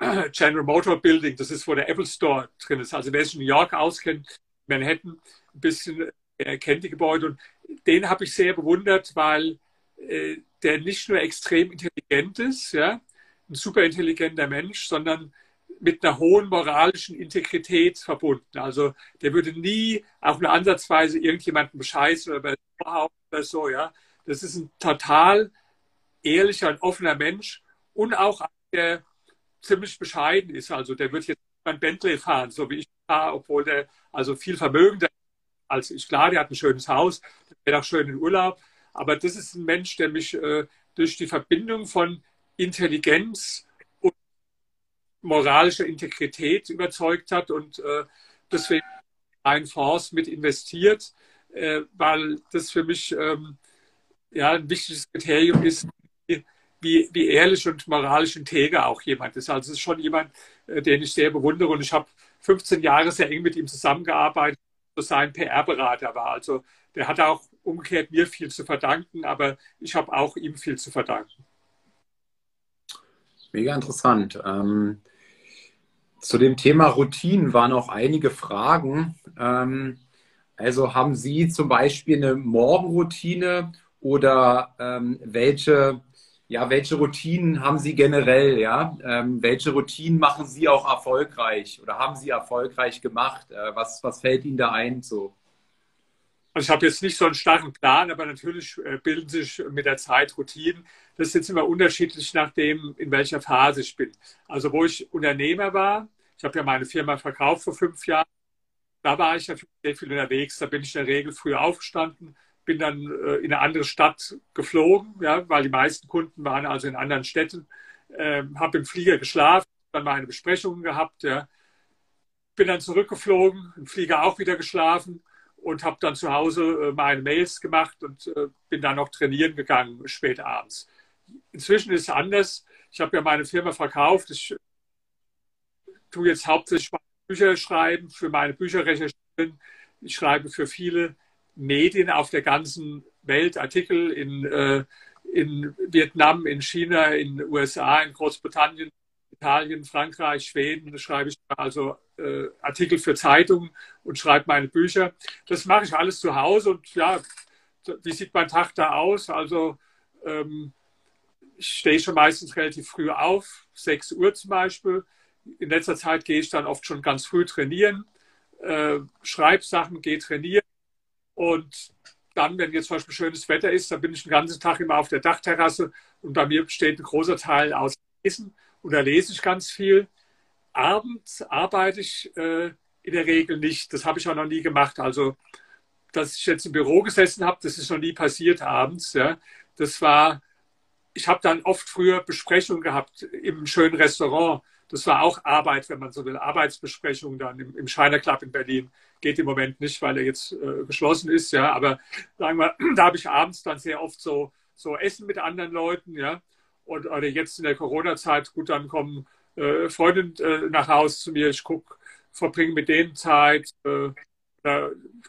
[SPEAKER 3] General Motor Building, das ist, wo der Apple Store drin ist. Also wer sich in New York auskennt, Manhattan, ein bisschen er kennt die Gebäude. Und den habe ich sehr bewundert, weil äh, der nicht nur extrem intelligent ist, ja, ein super intelligenter Mensch, sondern mit einer hohen moralischen Integrität verbunden. Also der würde nie auch nur ansatzweise irgendjemanden bescheißen oder oder so, ja. Das ist ein total ehrlicher und offener Mensch und auch der ziemlich bescheiden ist. Also der wird jetzt ein Bentley fahren, so wie ich fahre, obwohl der also viel vermögender als ich. Klar, der hat ein schönes Haus, der geht auch schön in Urlaub. Aber das ist ein Mensch, der mich äh, durch die Verbindung von Intelligenz und moralischer Integrität überzeugt hat und äh, deswegen ein Fonds mit investiert, äh, weil das für mich ähm, ja, ein wichtiges Kriterium ist, wie, wie ehrlich und moralisch integer auch jemand ist. Also es ist schon jemand, äh, den ich sehr bewundere und ich habe 15 Jahre sehr eng mit ihm zusammengearbeitet, so sein PR-Berater war. Also der hat auch umgekehrt mir viel zu verdanken, aber ich habe auch ihm viel zu verdanken.
[SPEAKER 2] Mega interessant. Ähm, zu dem Thema Routinen waren auch einige Fragen. Ähm, also haben Sie zum Beispiel eine Morgenroutine oder ähm, welche ja, welche Routinen haben Sie generell, ja? Ähm, welche Routinen machen Sie auch erfolgreich oder haben Sie erfolgreich gemacht? Äh, was, was fällt Ihnen da ein so?
[SPEAKER 3] Also ich habe jetzt nicht so einen starren Plan, aber natürlich äh, bilden sich mit der Zeit Routinen. Das ist jetzt immer unterschiedlich nachdem, in welcher Phase ich bin. Also wo ich Unternehmer war, ich habe ja meine Firma verkauft vor fünf Jahren, da war ich natürlich sehr viel unterwegs. Da bin ich in der Regel früh aufgestanden, bin dann äh, in eine andere Stadt geflogen, ja, weil die meisten Kunden waren also in anderen Städten. Äh, habe im Flieger geschlafen, dann meine Besprechungen gehabt. Ja. Bin dann zurückgeflogen, im Flieger auch wieder geschlafen und habe dann zu Hause äh, meine Mails gemacht und äh, bin dann noch trainieren gegangen spät abends. Inzwischen ist es anders. Ich habe ja meine Firma verkauft. Ich tue jetzt hauptsächlich Bücher schreiben, für meine Bücher. Ich schreibe für viele Medien auf der ganzen Welt Artikel in, äh, in Vietnam, in China, in USA, in Großbritannien, Italien, Frankreich, Schweden. Schreibe ich also äh, Artikel für Zeitungen und schreibe meine Bücher. Das mache ich alles zu Hause und ja, wie sieht mein Tag da aus? Also ähm, ich stehe schon meistens relativ früh auf, 6 Uhr zum Beispiel. In letzter Zeit gehe ich dann oft schon ganz früh trainieren, äh, schreibe Sachen, gehe trainieren und dann, wenn jetzt zum Beispiel schönes Wetter ist, dann bin ich den ganzen Tag immer auf der Dachterrasse und bei mir besteht ein großer Teil aus Lesen und da lese ich ganz viel. Abends arbeite ich äh, in der Regel nicht. Das habe ich auch noch nie gemacht. Also dass ich jetzt im Büro gesessen habe, das ist noch nie passiert abends. Ja. Das war, ich habe dann oft früher Besprechungen gehabt im schönen Restaurant. Das war auch Arbeit, wenn man so will, Arbeitsbesprechungen dann im, im Shiner Club in Berlin. Geht im Moment nicht, weil er jetzt äh, geschlossen ist, ja. Aber sagen wir, da habe ich abends dann sehr oft so, so Essen mit anderen Leuten, ja. Und oder jetzt in der Corona-Zeit, gut, dann kommen äh, Freundinnen äh, nach Hause zu mir, ich gucke, verbringe mit denen Zeit, äh,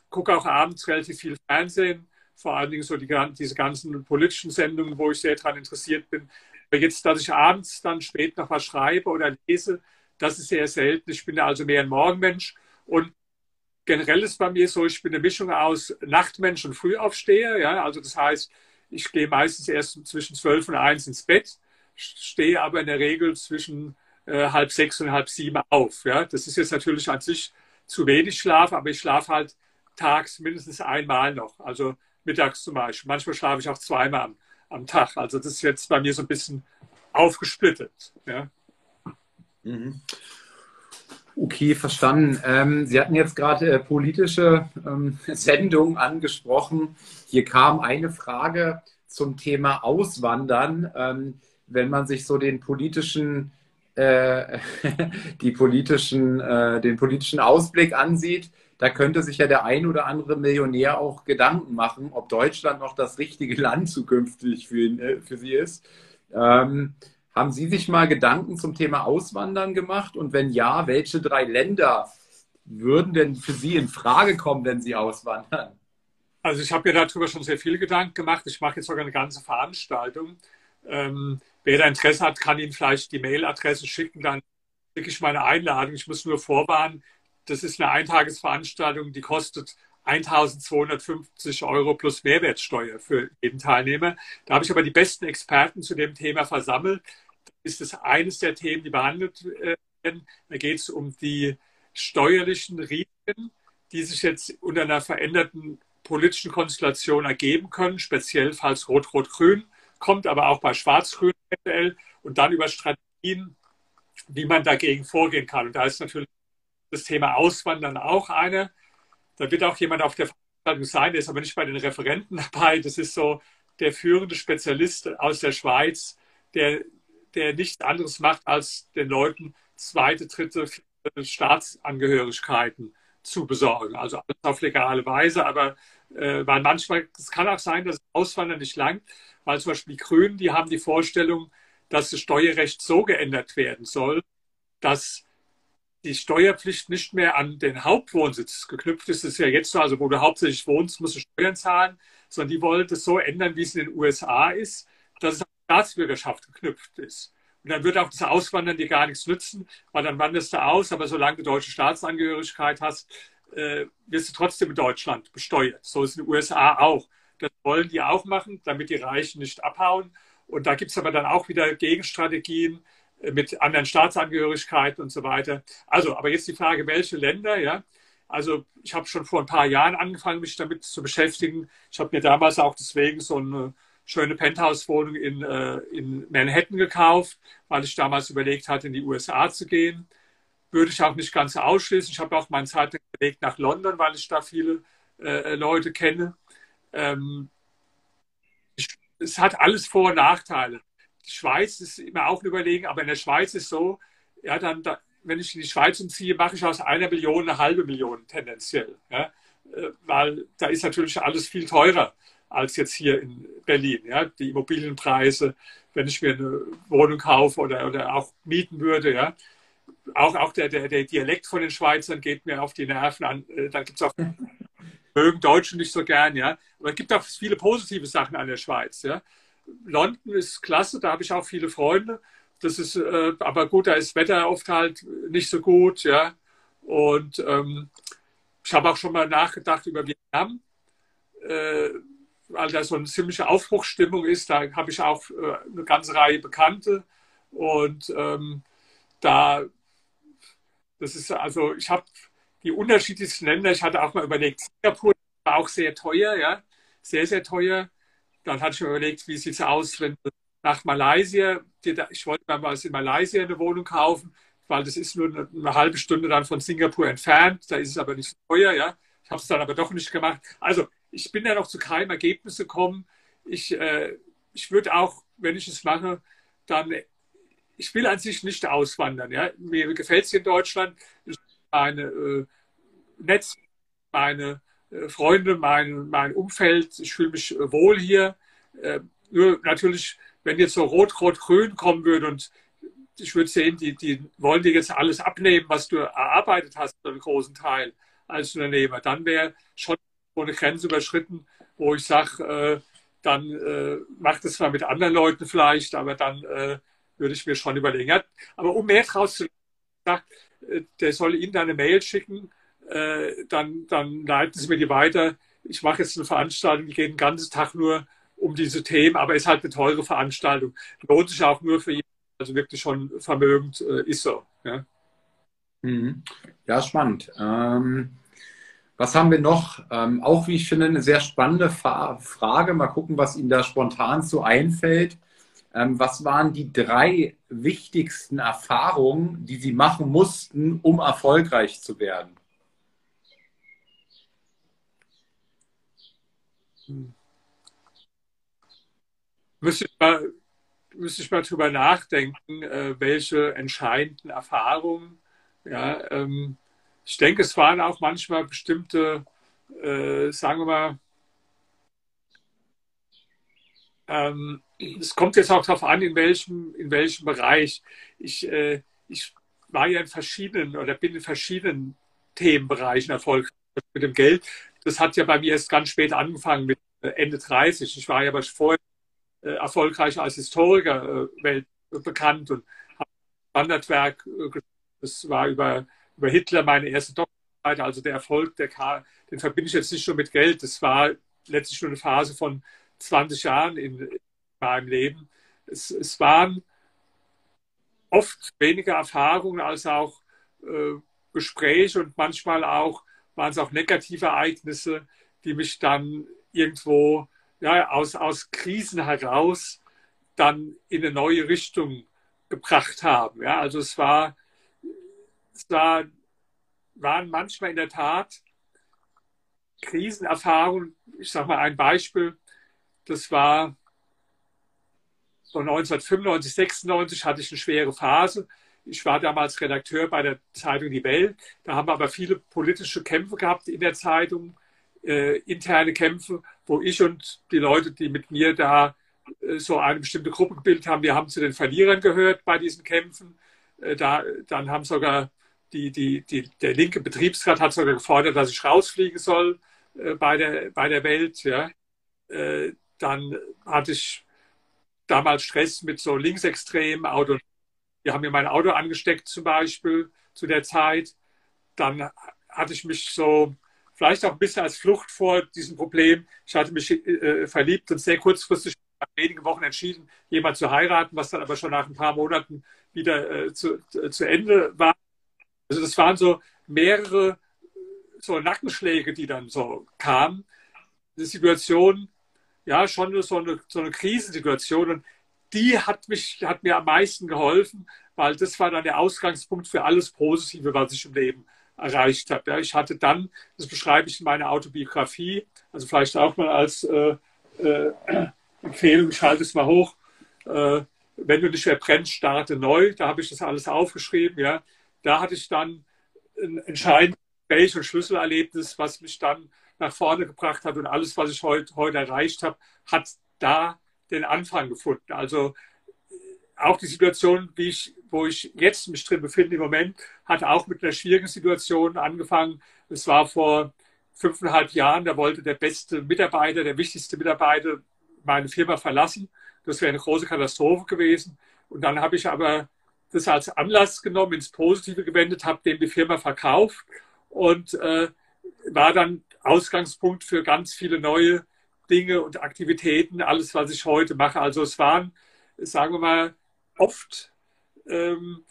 [SPEAKER 3] gucke auch abends relativ viel Fernsehen, vor allen Dingen so die, diese ganzen politischen Sendungen, wo ich sehr daran interessiert bin. Jetzt, dass ich abends dann spät noch was schreibe oder lese, das ist sehr selten. Ich bin also mehr ein Morgenmensch und generell ist bei mir so, ich bin eine Mischung aus Nachtmensch und Frühaufsteher. Ja? Also das heißt, ich gehe meistens erst zwischen zwölf und eins ins Bett, stehe aber in der Regel zwischen äh, halb sechs und halb sieben auf. Ja? Das ist jetzt natürlich an sich zu wenig Schlaf, aber ich schlafe halt tags mindestens einmal noch. Also mittags zum Beispiel. Manchmal schlafe ich auch zweimal am, am Tag. Also das ist jetzt bei mir so ein bisschen aufgesplittet. Ja?
[SPEAKER 2] Mhm. Okay, verstanden. Ähm, Sie hatten jetzt gerade äh, politische ähm, Sendungen angesprochen. Hier kam eine Frage zum Thema Auswandern. Ähm, wenn man sich so den politischen, äh, die politischen, äh, den politischen Ausblick ansieht, da könnte sich ja der ein oder andere Millionär auch Gedanken machen, ob Deutschland noch das richtige Land zukünftig für, ihn, äh, für sie ist. Ähm, haben Sie sich mal Gedanken zum Thema Auswandern gemacht? Und wenn ja, welche drei Länder würden denn für Sie in Frage kommen, wenn Sie auswandern?
[SPEAKER 3] Also ich habe mir darüber schon sehr viele Gedanken gemacht. Ich mache jetzt sogar eine ganze Veranstaltung. Ähm, wer da Interesse hat, kann Ihnen vielleicht die Mailadresse schicken, dann schicke ich meine Einladung. Ich muss nur vorwarnen, das ist eine Eintagesveranstaltung, die kostet 1250 Euro plus Mehrwertsteuer für jeden Teilnehmer. Da habe ich aber die besten Experten zu dem Thema versammelt. Das ist es eines der Themen, die behandelt werden. Da geht es um die steuerlichen Risiken, die sich jetzt unter einer veränderten politischen Konstellation ergeben können, speziell falls Rot-Rot-Grün kommt, aber auch bei Schwarz-Grün eventuell und dann über Strategien, wie man dagegen vorgehen kann. Und da ist natürlich das Thema Auswandern auch eine. Da wird auch jemand auf der Veranstaltung sein, der ist aber nicht bei den Referenten dabei. Das ist so der führende Spezialist aus der Schweiz, der, der nichts anderes macht, als den Leuten zweite, dritte, vierte Staatsangehörigkeiten zu besorgen. Also alles auf legale Weise, aber äh, weil manchmal, es kann auch sein, dass Auswandern nicht langt, weil zum Beispiel die Grünen, die haben die Vorstellung, dass das Steuerrecht so geändert werden soll, dass die Steuerpflicht nicht mehr an den Hauptwohnsitz geknüpft ist. Das ist ja jetzt so, also wo du hauptsächlich wohnst, musst du Steuern zahlen, sondern die wollen das so ändern, wie es in den USA ist, dass es an Staatsbürgerschaft geknüpft ist. Und dann wird auch das Auswandern dir gar nichts nützen, weil dann wanderst du aus, aber solange du deutsche Staatsangehörigkeit hast, äh, wirst du trotzdem in Deutschland besteuert. So ist es in den USA auch. Das wollen die auch machen, damit die Reichen nicht abhauen. Und da gibt es aber dann auch wieder Gegenstrategien, mit anderen Staatsangehörigkeiten und so weiter. Also, aber jetzt die Frage, welche Länder, ja? Also, ich habe schon vor ein paar Jahren angefangen, mich damit zu beschäftigen. Ich habe mir damals auch deswegen so eine schöne Penthouse-Wohnung in, äh, in Manhattan gekauft, weil ich damals überlegt hatte, in die USA zu gehen. Würde ich auch nicht ganz ausschließen. Ich habe auch meinen Zeit gelegt nach London, weil ich da viele äh, Leute kenne. Ähm, ich, es hat alles Vor- und Nachteile die Schweiz ist immer auch ein Überlegen, aber in der Schweiz ist so, ja, dann, da, wenn ich in die Schweiz umziehe, mache ich aus einer Million eine halbe Million tendenziell. Ja? Äh, weil da ist natürlich alles viel teurer als jetzt hier in Berlin. Ja? Die Immobilienpreise, wenn ich mir eine Wohnung kaufe oder, oder auch mieten würde, ja. Auch, auch der, der, der Dialekt von den Schweizern geht mir auf die Nerven an. Äh, da gibt es auch, mögen Deutsche nicht so gern, ja. Aber es gibt auch viele positive Sachen an der Schweiz, ja. London ist klasse, da habe ich auch viele Freunde. Das ist, äh, aber gut, da ist Wetter oft halt nicht so gut, ja. Und ähm, ich habe auch schon mal nachgedacht über Vietnam, äh, weil da so eine ziemliche Aufbruchsstimmung ist. Da habe ich auch äh, eine ganze Reihe Bekannte. Und ähm, da, das ist also, ich habe die unterschiedlichsten Länder, ich hatte auch mal überlegt, Singapur war auch sehr teuer, ja, sehr, sehr teuer. Dann hatte ich mir überlegt, wie sieht es aus, wenn nach Malaysia, ich wollte damals in Malaysia eine Wohnung kaufen, weil das ist nur eine, eine, halbe Stunde dann von Singapur entfernt, da ist es aber nicht so teuer, ja. Ich habe es dann aber doch nicht gemacht. Also ich bin ja noch zu keinem Ergebnis gekommen. Ich, äh, ich würde auch, wenn ich es mache, dann, ich will an sich nicht auswandern. Ja? Mir gefällt es in Deutschland. Meine äh, Netz, meine Freunde, mein, mein Umfeld. Ich fühle mich äh, wohl hier. Äh, nur natürlich, wenn jetzt so Rot-Rot-Grün kommen würde und ich würde sehen, die, die wollen dir jetzt alles abnehmen, was du erarbeitet hast, einen großen Teil als Unternehmer, dann wäre schon eine Grenze überschritten, wo ich sage, äh, dann äh, macht es mal mit anderen Leuten vielleicht, aber dann äh, würde ich mir schon überlegen. Ja, aber um mehr draus zu sagen, äh, der soll Ihnen eine Mail schicken, äh, dann, dann leiten Sie mir die weiter. Ich mache jetzt eine Veranstaltung, die geht den ganzen Tag nur um diese Themen, aber ist halt eine teure Veranstaltung. Lohnt sich auch nur für jemanden, also wirklich schon vermögend äh, ist so. Ja,
[SPEAKER 2] mhm. ja spannend. Ähm, was haben wir noch? Ähm, auch, wie ich finde, eine sehr spannende Fa Frage. Mal gucken, was Ihnen da spontan so einfällt. Ähm, was waren die drei wichtigsten Erfahrungen, die Sie machen mussten, um erfolgreich zu werden?
[SPEAKER 3] Hm. Müsste ich mal, müsste ich mal drüber nachdenken, äh, welche entscheidenden Erfahrungen. Ja, ähm, ich denke, es waren auch manchmal bestimmte, äh, sagen wir mal, ähm, es kommt jetzt auch darauf an, in welchem, in welchem Bereich. Ich, äh, ich war ja in verschiedenen oder bin in verschiedenen Themenbereichen erfolgreich mit dem Geld. Das hat ja bei mir erst ganz spät angefangen mit äh, Ende 30. Ich war ja aber vorher äh, erfolgreich als Historiker äh, welt, bekannt und habe Standardwerk, das war über, über Hitler meine erste Doktorarbeit, also der Erfolg, der kam, den verbinde ich jetzt nicht nur mit Geld, das war letztlich nur eine Phase von 20 Jahren in, in meinem Leben. Es, es, waren oft weniger Erfahrungen als auch äh, Gespräche und manchmal auch waren es auch negative Ereignisse, die mich dann irgendwo ja, aus, aus Krisen heraus dann in eine neue Richtung gebracht haben. Ja, also es war, es war, waren manchmal in der Tat Krisenerfahrungen. Ich sage mal ein Beispiel. Das war so 1995, 96 hatte ich eine schwere Phase. Ich war damals Redakteur bei der Zeitung Die Welt. Da haben wir aber viele politische Kämpfe gehabt in der Zeitung äh, interne Kämpfe, wo ich und die Leute, die mit mir da äh, so eine bestimmte Gruppe gebildet haben, wir haben zu den Verlierern gehört bei diesen Kämpfen. Äh, da, dann haben sogar die, die, die, der linke Betriebsrat hat sogar gefordert, dass ich rausfliegen soll äh, bei, der, bei der Welt. Ja. Äh, dann hatte ich damals Stress mit so linksextremen Auto. Die haben mir mein Auto angesteckt zum Beispiel zu der Zeit. Dann hatte ich mich so vielleicht auch ein bisschen als Flucht vor diesem Problem. Ich hatte mich äh, verliebt und sehr kurzfristig nach wenigen Wochen entschieden, jemanden zu heiraten, was dann aber schon nach ein paar Monaten wieder äh, zu, äh, zu Ende war. Also das waren so mehrere so Nackenschläge, die dann so kamen. Die Situation, ja, schon so eine, so eine Krisensituation und die hat mich, hat mir am meisten geholfen, weil das war dann der Ausgangspunkt für alles Positive, was ich im Leben erreicht habe. Ja, ich hatte dann, das beschreibe ich in meiner Autobiografie, also vielleicht auch mal als äh, äh, Empfehlung, ich halte es mal hoch, äh, wenn du nicht mehr brennst, starte neu. Da habe ich das alles aufgeschrieben. Ja. Da hatte ich dann ein entscheidendes Gespräch und Schlüsselerlebnis, was mich dann nach vorne gebracht hat und alles, was ich heute, heute erreicht habe, hat da den Anfang gefunden. Also auch die Situation, wie ich, wo ich jetzt mich drin befinde im Moment, hat auch mit einer schwierigen Situation angefangen. Es war vor fünfeinhalb Jahren, da wollte der beste Mitarbeiter, der wichtigste Mitarbeiter meine Firma verlassen. Das wäre eine große Katastrophe gewesen. Und dann habe ich aber das als Anlass genommen, ins Positive gewendet, habe dem die Firma verkauft und äh, war dann Ausgangspunkt für ganz viele neue Dinge und Aktivitäten, alles, was ich heute mache. Also es waren, sagen wir mal, oft ähm,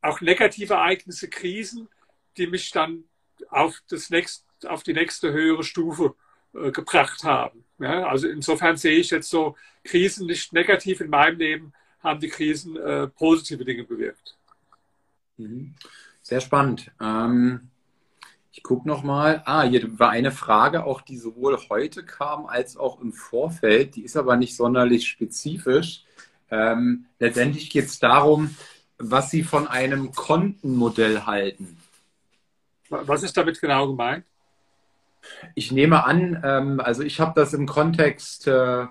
[SPEAKER 3] auch negative Ereignisse, Krisen, die mich dann auf, das nächst, auf die nächste höhere Stufe äh, gebracht haben. Ja, also insofern sehe ich jetzt so Krisen nicht negativ in meinem Leben, haben die Krisen äh, positive Dinge bewirkt.
[SPEAKER 2] Mhm. Sehr spannend. Ähm, Ich gucke nochmal. Ah, hier war eine Frage auch, die sowohl heute kam als auch im Vorfeld. Die ist aber nicht sonderlich spezifisch. Ähm, letztendlich geht es darum, was Sie von einem Kontenmodell halten.
[SPEAKER 3] Was ist damit genau gemeint?
[SPEAKER 2] Ich nehme an, ähm, also ich habe das im Kontext äh,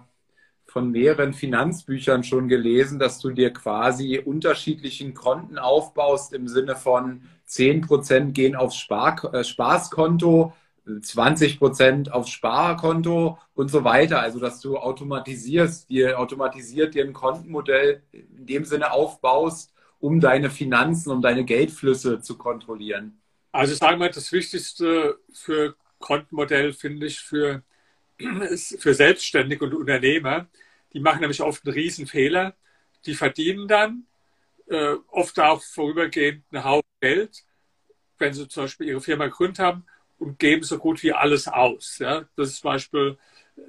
[SPEAKER 2] von mehreren Finanzbüchern schon gelesen, dass du dir quasi unterschiedlichen Konten aufbaust im Sinne von 10% gehen aufs Spar äh, Spaßkonto, 20% aufs Sparkonto und so weiter. Also dass du automatisierst, dir automatisiert dir ein Kontenmodell in dem Sinne aufbaust, um deine Finanzen, um deine Geldflüsse zu kontrollieren.
[SPEAKER 3] Also sagen wir, das Wichtigste für Kontenmodell finde ich für, für Selbstständige und Unternehmer. Die machen nämlich oft einen Riesenfehler. Die verdienen dann äh, oft auch vorübergehend einen Haufen Geld, wenn sie zum Beispiel ihre Firma gegründet haben und geben so gut wie alles aus. Ja? Das ist zum Beispiel,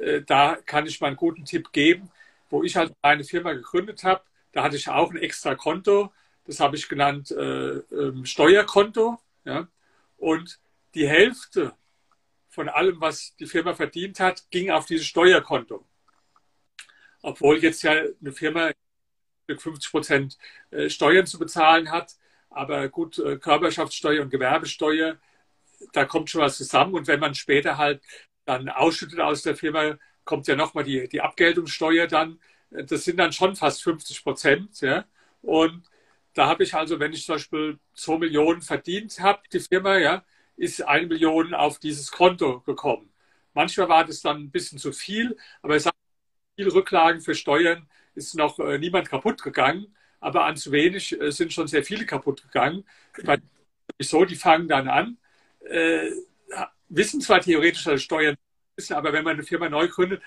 [SPEAKER 3] äh, da kann ich mal einen guten Tipp geben, wo ich halt eine Firma gegründet habe. Da hatte ich auch ein extra Konto. Das habe ich genannt äh, ähm, Steuerkonto. Ja? Und die Hälfte von allem, was die Firma verdient hat, ging auf dieses Steuerkonto. Obwohl jetzt ja eine Firma 50 Prozent äh, Steuern zu bezahlen hat. Aber gut, äh, Körperschaftssteuer und Gewerbesteuer, da kommt schon was zusammen. Und wenn man später halt dann ausschüttet aus der Firma, kommt ja nochmal die, die Abgeltungssteuer dann. Das sind dann schon fast 50 Prozent. Ja? Und da habe ich also, wenn ich zum Beispiel 2 Millionen verdient habe, die Firma, ja, ist eine Million auf dieses Konto gekommen. Manchmal war das dann ein bisschen zu viel, aber ich sage, viel Rücklagen für Steuern ist noch äh, niemand kaputt gegangen, aber an zu wenig äh, sind schon sehr viele kaputt gegangen. Weil, so, die fangen dann an, äh, wissen zwar theoretisch, dass Steuern wissen, aber wenn man eine Firma neu gründet,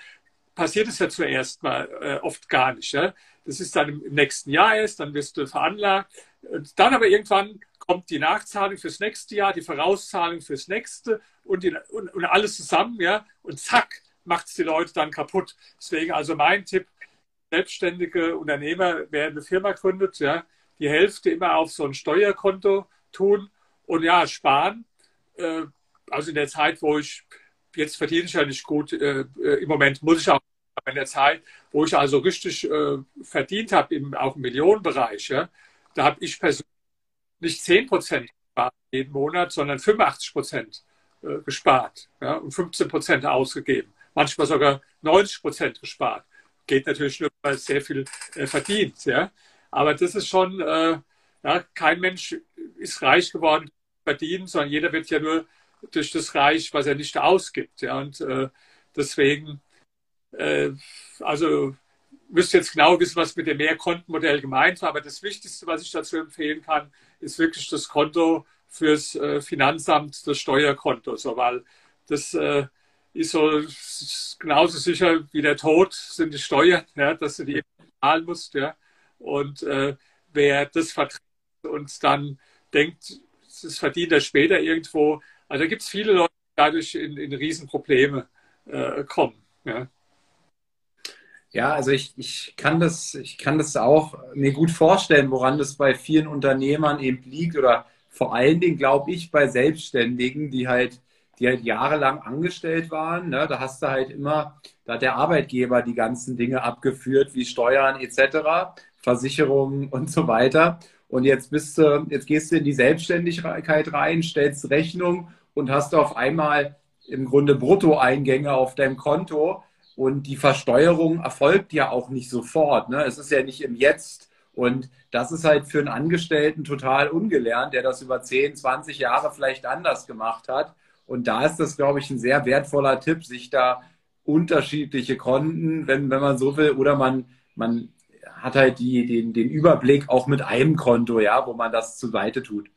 [SPEAKER 3] passiert es ja zuerst mal äh, oft gar nicht. Ja? Das ist dann im, im, nächsten Jahr erst, dann wirst du veranlagt. Und dann aber irgendwann kommt die Nachzahlung fürs nächste Jahr, die Vorauszahlung fürs nächste und, die, und, und alles zusammen, ja, und zack, macht es die Leute dann kaputt. Deswegen also mein Tipp, selbstständige Unternehmer, wer eine Firma gründet, ja, die Hälfte immer auf so ein Steuerkonto tun und ja, sparen. Äh, also in der Zeit, wo ich, jetzt verdiene ich ja nicht gut, äh, äh im Moment muss ich auch in der Zeit, wo ich also richtig verdient habe, auch im Millionenbereich, ja, da habe ich persönlich nicht 10 Prozent gespart jeden Monat, sondern 85 Prozent äh, gespart ja, und 15 Prozent ausgegeben. Manchmal sogar 90 Prozent gespart. Geht natürlich nur, weil es sehr viel äh, verdient. Ja. Aber das ist schon, äh, ja, kein Mensch ist reich geworden verdienen, sondern jeder wird ja nur durch das reich, was er nicht ausgibt. Ja. Und äh, deswegen äh, also müsst jetzt genau wissen, was mit dem Mehrkontenmodell gemeint war. Aber das Wichtigste, was ich dazu empfehlen kann, ist wirklich das Konto fürs äh, Finanzamt, das Steuerkonto. So, weil das äh, ist so genauso sicher wie der Tod sind die Steuern, ja, dass du die zahlen musst. Ja. Und äh, wer das vertritt und dann denkt, es verdient er später irgendwo, also da gibt es viele Leute, die dadurch in, in Riesenprobleme äh, kommen. Ja.
[SPEAKER 2] Ja, also ich, ich, kann das, ich kann das auch mir gut vorstellen, woran das bei vielen Unternehmern eben liegt oder vor allen Dingen, glaube ich, bei Selbstständigen, die halt, die halt jahrelang angestellt waren. Ne? Da hast du halt immer, da hat der Arbeitgeber die ganzen Dinge abgeführt, wie Steuern etc., Versicherungen und so weiter. Und jetzt bist du, jetzt gehst du in die Selbstständigkeit rein, stellst Rechnung und hast auf einmal im Grunde Bruttoeingänge auf deinem Konto und die Versteuerung erfolgt ja auch nicht sofort. Ne? Es ist ja nicht im Jetzt. Und das ist halt für einen Angestellten total ungelernt, der das über 10, 20 Jahre vielleicht anders gemacht hat. Und da ist das, glaube ich, ein sehr wertvoller Tipp, sich da unterschiedliche Konten, wenn, wenn man so will, oder man, man hat halt die, den, den Überblick auch mit einem Konto, ja, wo man das zur Seite tut.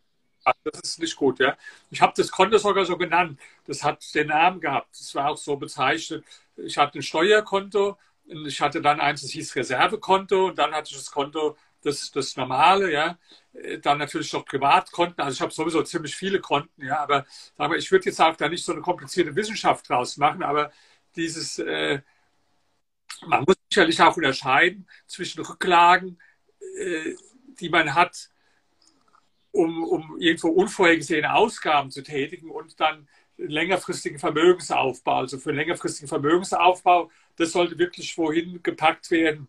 [SPEAKER 3] Das ist nicht gut, ja. Ich habe das Konto sogar so genannt. Das hat den Namen gehabt. Das war auch so bezeichnet ich hatte ein Steuerkonto und ich hatte dann eins, das hieß Reservekonto und dann hatte ich das Konto, das, das normale, ja. Dann natürlich noch Privatkonten. Also ich habe sowieso ziemlich viele Konten, ja. Aber, aber ich würde jetzt auch da nicht so eine komplizierte Wissenschaft draus machen, aber dieses, äh, man muss sicherlich auch unterscheiden zwischen Rücklagen, äh, die man hat, um, um irgendwo unvorhergesehene Ausgaben zu tätigen und dann längerfristigen Vermögensaufbau. Also für längerfristigen Vermögensaufbau, das sollte wirklich wohin gepackt werden,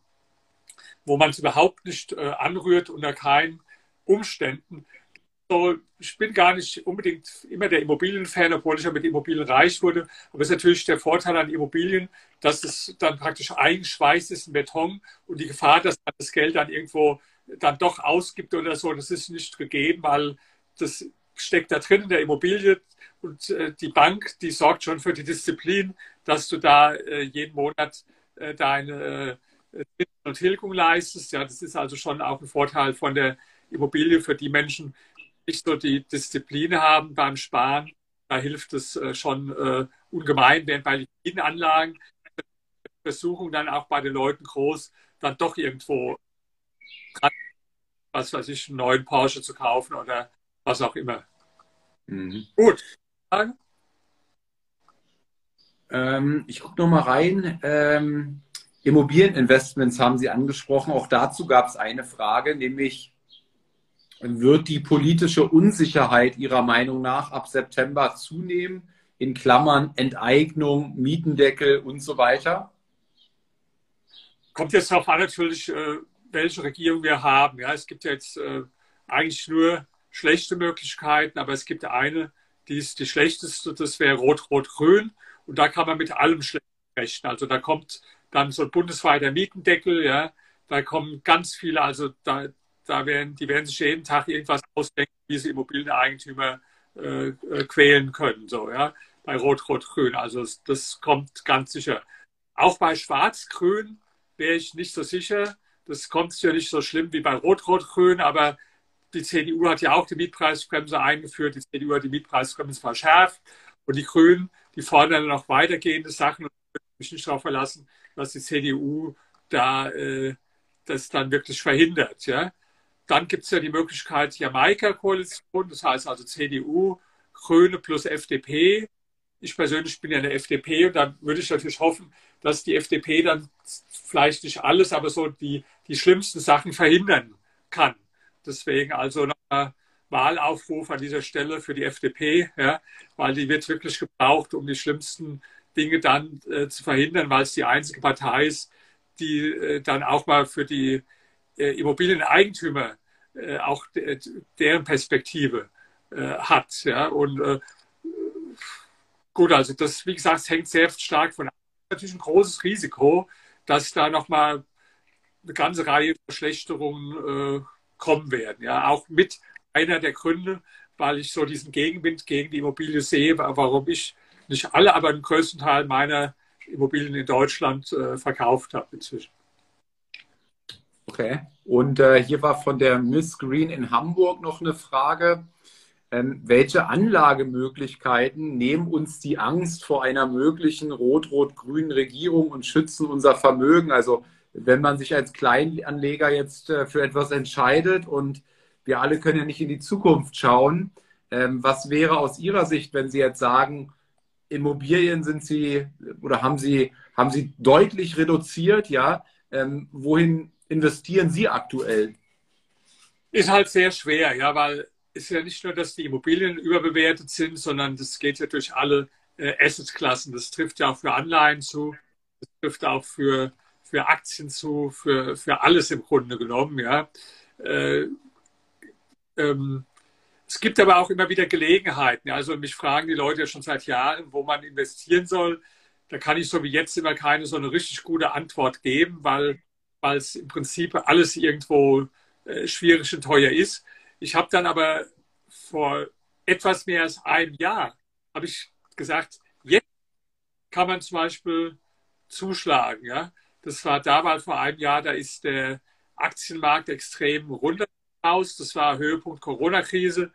[SPEAKER 3] wo man es überhaupt nicht äh, anrührt, unter keinen Umständen. So, ich bin gar nicht unbedingt immer der Immobilienfan, obwohl ich ja mit Immobilien reich wurde. Aber es ist natürlich der Vorteil an Immobilien, dass es dann praktisch eingeschweißt ist in Beton und die Gefahr, dass man das Geld dann irgendwo dann doch ausgibt oder so, das ist nicht gegeben, weil das steckt da drin in der Immobilie und äh, die Bank, die sorgt schon für die Disziplin, dass du da äh, jeden Monat äh, deine äh, und Tilgung leistest. Ja, das ist also schon auch ein Vorteil von der Immobilie für die Menschen, die nicht so die Disziplin haben beim Sparen. Da hilft es äh, schon äh, ungemein, während bei liquiden Anlagen Versuchung dann auch bei den Leuten groß, dann doch irgendwo was weiß ich, einen neuen Porsche zu kaufen oder was auch immer. Mhm. Gut.
[SPEAKER 2] Ähm, ich gucke nochmal rein. Ähm, Immobilieninvestments haben Sie angesprochen. Auch dazu gab es eine Frage, nämlich wird die politische Unsicherheit Ihrer Meinung nach ab September zunehmen? In Klammern Enteignung, Mietendeckel und so weiter?
[SPEAKER 3] Kommt jetzt darauf an, natürlich, äh, welche Regierung wir haben. Ja, es gibt jetzt äh, eigentlich nur schlechte Möglichkeiten, aber es gibt eine, die ist die schlechteste, das wäre Rot-Rot-Grün. Und da kann man mit allem schlecht rechnen. Also da kommt dann so ein bundesweiter Mietendeckel, ja, da kommen ganz viele, also da, da werden, die werden sich jeden Tag irgendwas ausdenken, wie sie Immobilieneigentümer äh, äh, quälen können, so, ja, bei Rot-Rot-Grün. Also das, das kommt ganz sicher. Auch bei Schwarz-Grün wäre ich nicht so sicher. Das kommt sicher nicht so schlimm wie bei Rot-Rot-Grün, aber die CDU hat ja auch die Mietpreisbremse eingeführt, die CDU hat die Mietpreisbremse verschärft und die Grünen, die fordern noch weitergehende Sachen und ich mich nicht darauf verlassen, dass die CDU da äh, das dann wirklich verhindert. Ja? Dann gibt es ja die Möglichkeit Jamaika-Koalition, das heißt also CDU, Grüne plus FDP. Ich persönlich bin ja eine FDP und da würde ich natürlich hoffen, dass die FDP dann vielleicht nicht alles, aber so die, die schlimmsten Sachen verhindern kann. Deswegen also nochmal Wahlaufruf an dieser Stelle für die FDP, ja, weil die wird wirklich gebraucht, um die schlimmsten Dinge dann äh, zu verhindern, weil es die einzige Partei ist, die äh, dann auch mal für die äh, Immobilieneigentümer äh, auch de deren Perspektive äh, hat. Ja. Und äh, gut, also das, wie gesagt, hängt sehr stark von. Natürlich ein großes Risiko, dass da nochmal eine ganze Reihe Verschlechterungen äh, kommen werden. Ja, auch mit einer der Gründe, weil ich so diesen Gegenwind gegen die Immobilie sehe, warum ich nicht alle, aber den größten Teil meiner Immobilien in Deutschland äh, verkauft habe inzwischen.
[SPEAKER 2] Okay. Und äh, hier war von der Miss Green in Hamburg noch eine Frage. Ähm, welche Anlagemöglichkeiten nehmen uns die Angst vor einer möglichen rot-rot-grünen Regierung und schützen unser Vermögen? Also wenn man sich als Kleinanleger jetzt äh, für etwas entscheidet und wir alle können ja nicht in die Zukunft schauen, ähm, was wäre aus Ihrer Sicht, wenn Sie jetzt sagen, Immobilien sind Sie oder haben Sie, haben Sie deutlich reduziert, ja? Ähm, wohin investieren Sie aktuell?
[SPEAKER 3] Ist halt sehr schwer, ja, weil ist ja nicht nur, dass die Immobilien überbewertet sind, sondern das geht ja durch alle äh, Assetklassen. Das trifft ja auch für Anleihen zu, das trifft auch für für Aktien zu, für, für alles im Grunde genommen. Ja. Äh, ähm, es gibt aber auch immer wieder Gelegenheiten. Also mich fragen die Leute ja schon seit Jahren, wo man investieren soll. Da kann ich so wie jetzt immer keine so eine richtig gute Antwort geben, weil es im Prinzip alles irgendwo äh, schwierig und teuer ist. Ich habe dann aber vor etwas mehr als einem Jahr habe ich gesagt, jetzt kann man zum Beispiel zuschlagen. Ja? Das war damals vor einem Jahr, da ist der Aktienmarkt extrem runter raus. Das war Höhepunkt Corona-Krise.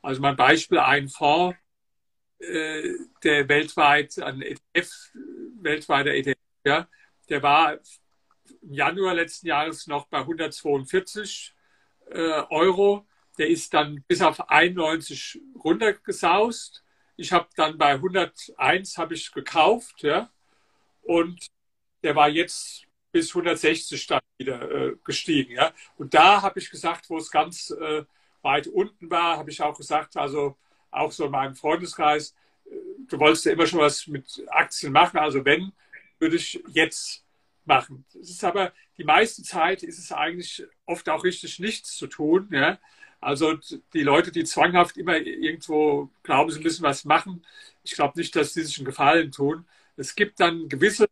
[SPEAKER 3] Also mein Beispiel, ein Fonds, äh, der weltweit, ein ETF, weltweiter ETF, ja, der war im Januar letzten Jahres noch bei 142 äh, Euro. Der ist dann bis auf 91 runtergesaust. Ich habe dann bei 101 habe ich gekauft, ja, und der war jetzt bis 160 dann wieder äh, gestiegen. Ja? Und da habe ich gesagt, wo es ganz, äh, weit unten war, habe ich auch gesagt, also auch so in meinem Freundeskreis, äh, du wolltest ja immer schon was mit Aktien machen, also wenn, würde ich jetzt machen. Es ist aber die meiste Zeit ist es eigentlich oft auch richtig nichts zu tun. Ja? Also die Leute, die zwanghaft immer irgendwo glauben, sie müssen was machen, ich glaube nicht, dass sie sich einen Gefallen tun. Es gibt dann gewisse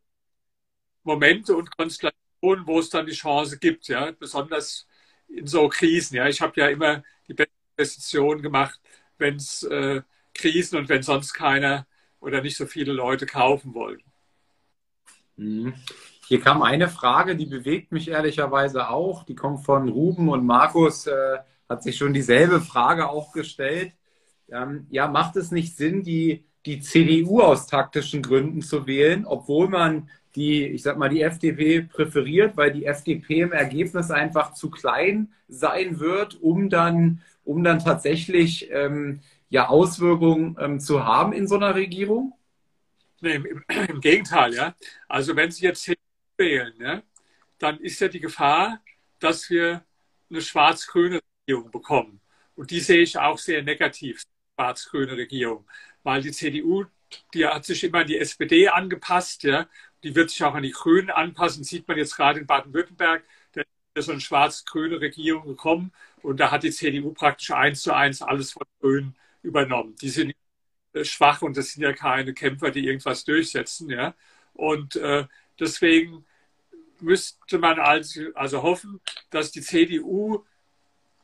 [SPEAKER 3] Momente und Konstellationen, wo es dann die Chance gibt, ja, besonders in so Krisen. Ja, ich habe ja immer die beste Investition gemacht, wenn es äh, Krisen und wenn sonst keiner oder nicht so viele Leute kaufen wollen.
[SPEAKER 2] Mhm. Hier kam eine Frage, die bewegt mich ehrlicherweise auch. Die kommt von Ruben und Markus, äh, hat sich schon dieselbe Frage auch gestellt. Ähm, ja, macht es nicht Sinn, die, die CDU aus taktischen Gründen zu wählen, obwohl man die, ich sag mal, die FDP präferiert, weil die FDP im Ergebnis einfach zu klein sein wird, um dann, um dann tatsächlich ähm, ja Auswirkungen ähm, zu haben in so einer Regierung?
[SPEAKER 3] Nee, im, im, Gegenteil, ja. Also wenn Sie jetzt wählen, ja, dann ist ja die Gefahr, dass wir eine schwarz-grüne Regierung bekommen. Und die sehe ich auch sehr negativ, schwarz-grüne Regierung. Weil die CDU, die hat sich immer an die SPD angepasst, ja. Die wird sich auch an die Grünen anpassen. Sieht man jetzt gerade in Baden-Württemberg. Da ist so eine schwarz-grüne Regierung gekommen. Und da hat die CDU praktisch eins zu eins alles von Grünen übernommen. Die sind schwach und das sind ja keine Kämpfer, die irgendwas durchsetzen. Ja? Und äh, deswegen müsste man also, also hoffen, dass die CDU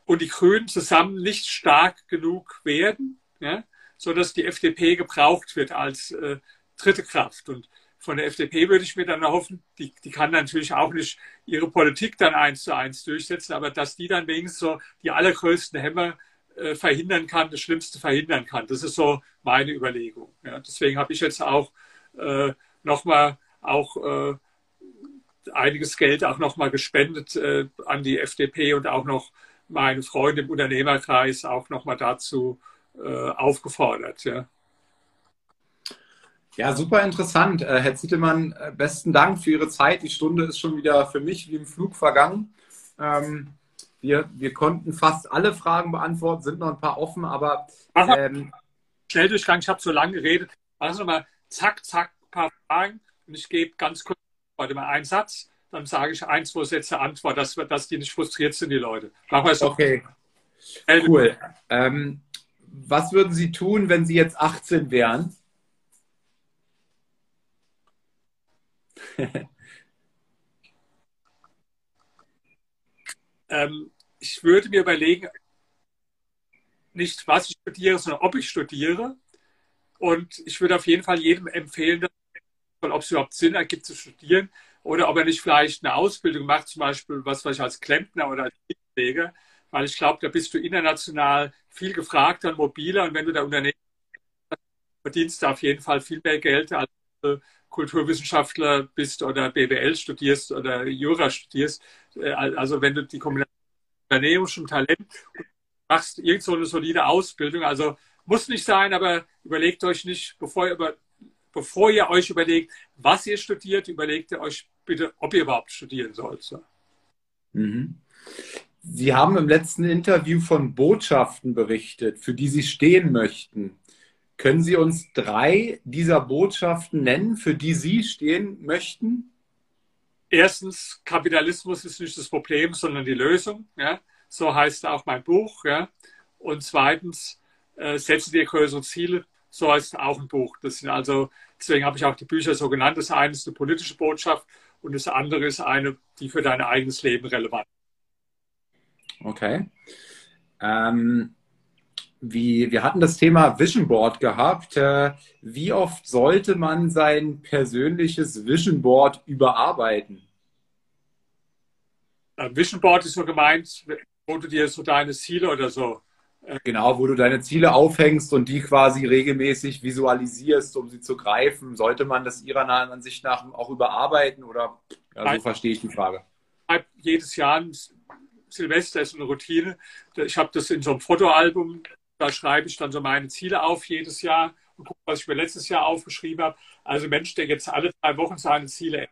[SPEAKER 3] und die Grünen zusammen nicht stark genug werden, ja? sodass die FDP gebraucht wird als äh, dritte Kraft. Und von der FDP würde ich mir dann hoffen, die, die kann natürlich auch nicht ihre Politik dann eins zu eins durchsetzen, aber dass die dann wenigstens so die allergrößten Hämmer äh, verhindern kann, das Schlimmste verhindern kann. Das ist so meine Überlegung. Ja, deswegen habe ich jetzt auch äh, nochmal auch äh, einiges Geld auch nochmal gespendet äh, an die FDP und auch noch meine Freunde im Unternehmerkreis auch nochmal dazu äh, aufgefordert. Ja.
[SPEAKER 2] Ja, super interessant. Äh, Herr Zittelmann, äh, besten Dank für Ihre Zeit. Die Stunde ist schon wieder für mich wie im Flug vergangen. Ähm, wir, wir konnten fast alle Fragen beantworten, sind noch ein paar offen, aber. Ähm,
[SPEAKER 3] Schnelldurchgang, ich habe so lange geredet. Also nochmal, zack, zack, ein paar Fragen und ich gebe ganz kurz heute mal einen Satz, dann sage ich ein, zwei Sätze Antwort, dass, dass die nicht frustriert sind, die Leute.
[SPEAKER 2] Machen wir es Okay. Cool. Ähm, was würden Sie tun, wenn Sie jetzt 18 wären?
[SPEAKER 3] ähm, ich würde mir überlegen, nicht was ich studiere, sondern ob ich studiere. Und ich würde auf jeden Fall jedem empfehlen, ob es überhaupt Sinn ergibt zu studieren oder ob er nicht vielleicht eine Ausbildung macht, zum Beispiel was weiß ich, als Klempner oder als Pfleger, weil ich glaube, da bist du international viel gefragter und mobiler und wenn du der Unternehmen verdienst du auf jeden Fall viel mehr Geld als Kulturwissenschaftler bist oder BWL studierst oder Jura studierst. Äh, also wenn du die Kombination unternehmerischem Talent machst irgend so eine solide Ausbildung. Also muss nicht sein, aber überlegt euch nicht, bevor ihr, über, bevor ihr euch überlegt, was ihr studiert, überlegt ihr euch bitte, ob ihr überhaupt studieren sollt.
[SPEAKER 2] Mhm. Sie haben im letzten Interview von Botschaften berichtet, für die Sie stehen möchten. Können Sie uns drei dieser Botschaften nennen, für die Sie stehen möchten?
[SPEAKER 3] erstens, Kapitalismus ist nicht das Problem, sondern die Lösung. Ja? So heißt auch mein Buch. Ja? Und zweitens, äh, setze dir größere Ziele. So heißt auch ein Buch. Das sind also, deswegen habe ich auch die Bücher so genannt. Das eine ist eine politische Botschaft und das andere ist eine, die für dein eigenes Leben relevant ist.
[SPEAKER 2] Okay. Ähm, wie, wir hatten das Thema Vision Board gehabt. Äh, wie oft sollte man sein persönliches Vision Board überarbeiten?
[SPEAKER 3] Vision Board ist nur gemeint, wo du dir so deine Ziele oder so.
[SPEAKER 2] Äh, genau, wo du deine Ziele aufhängst und die quasi regelmäßig visualisierst, um sie zu greifen. Sollte man das Ihrer Ansicht nach auch überarbeiten oder ja, so verstehe ich die Frage?
[SPEAKER 3] Jedes Jahr Silvester ist eine Routine. Ich habe das in so einem Fotoalbum da schreibe ich dann so meine Ziele auf jedes Jahr und gucke, was ich mir letztes Jahr aufgeschrieben habe. Also Mensch, der jetzt alle drei Wochen seine Ziele,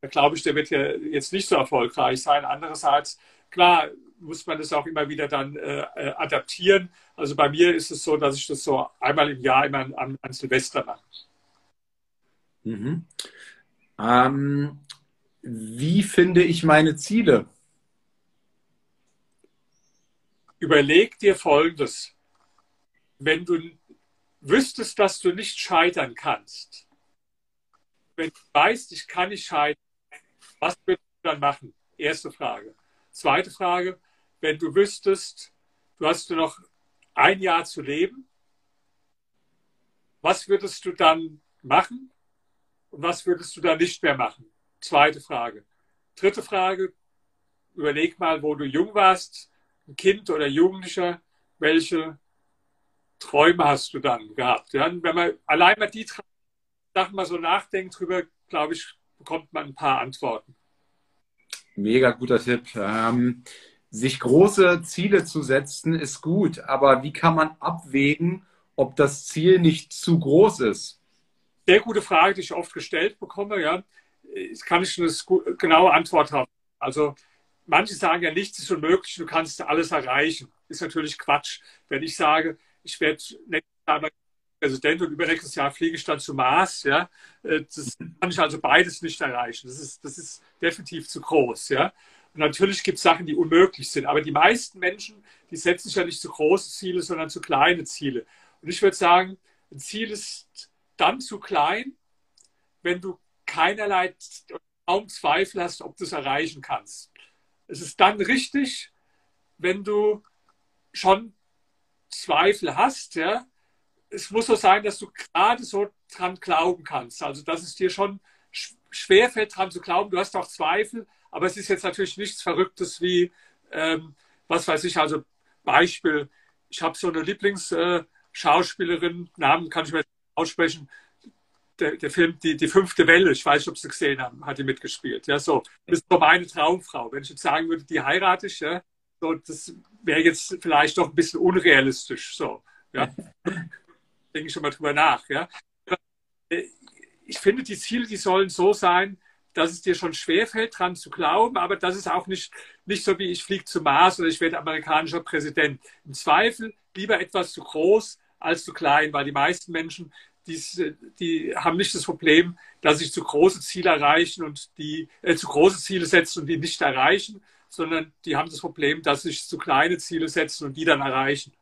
[SPEAKER 3] da glaube ich, der wird ja jetzt nicht so erfolgreich sein. Andererseits klar muss man das auch immer wieder dann äh, äh, adaptieren. Also bei mir ist es so, dass ich das so einmal im Jahr immer an, an Silvester mache.
[SPEAKER 2] Mhm. Ähm, wie finde ich meine Ziele?
[SPEAKER 3] Überleg dir Folgendes. Wenn du wüsstest, dass du nicht scheitern kannst, wenn du weißt, ich kann nicht scheitern, was würdest du dann machen? Erste Frage. Zweite Frage, wenn du wüsstest, du hast nur noch ein Jahr zu leben, was würdest du dann machen und was würdest du dann nicht mehr machen? Zweite Frage. Dritte Frage, überleg mal, wo du jung warst, ein Kind oder Jugendlicher, welche Träume hast du dann gehabt? Ja, wenn man allein mal die Sachen mal so nachdenkt drüber, glaube ich, bekommt man ein paar Antworten.
[SPEAKER 2] Mega guter Tipp. Ähm, sich große Ziele zu setzen ist gut, aber wie kann man abwägen, ob das Ziel nicht zu groß ist?
[SPEAKER 3] Sehr gute Frage, die ich oft gestellt bekomme. Ja, ich kann ich eine genaue Antwort haben. Also manche sagen ja, nichts ist unmöglich, du kannst alles erreichen. Ist natürlich Quatsch. Wenn ich sage, ich werde nächstes Jahr Präsident und übernächstes Jahr fliege ich dann zum Mars, ja, äh, das kann ich also beides nicht erreichen. Das ist, das ist definitiv zu groß, ja. Und natürlich gibt es Sachen, die unmöglich sind. Aber die meisten Menschen, die setzen sich ja nicht zu große Ziele, sondern zu kleine Ziele. Und ich würde sagen, ein Ziel ist dann zu klein, wenn du keinerlei kaum Zweifel hast, ob du es erreichen kannst. Es ist dann richtig, wenn du schon Zweifel hast, ja. Es muss so sein, dass du gerade so dran glauben kannst. Also, dass es dir schon schwerfällt, dran zu glauben. Du hast auch Zweifel, aber es ist jetzt natürlich nichts Verrücktes wie, ähm, was weiß ich, also Beispiel, ich habe so eine Lieblingsschauspielerin, äh, Namen kann ich mir aussprechen, der, der, Film die, die fünfte Welle, ich weiß nicht, ob Sie gesehen haben, hat die mitgespielt. Ja, so. Das ist so meine Traumfrau. Wenn ich jetzt sagen würde, die heirate ich, ja, so, das wäre jetzt vielleicht doch ein bisschen unrealistisch. So, ja. Denke ich schon mal drüber nach. Ja. Ich finde, die Ziele, die sollen so sein, dass es dir schon schwerfällt, dran zu glauben, aber das ist auch nicht, nicht so wie ich fliege zum Mars oder ich werde amerikanischer Präsident. Im Zweifel lieber etwas zu groß als zu klein, weil die meisten Menschen, die, die haben nicht das Problem, dass sie zu große Ziele erreichen und die äh, zu große Ziele setzen und die nicht erreichen, sondern die haben das Problem, dass sie sich zu kleine Ziele setzen und die dann erreichen.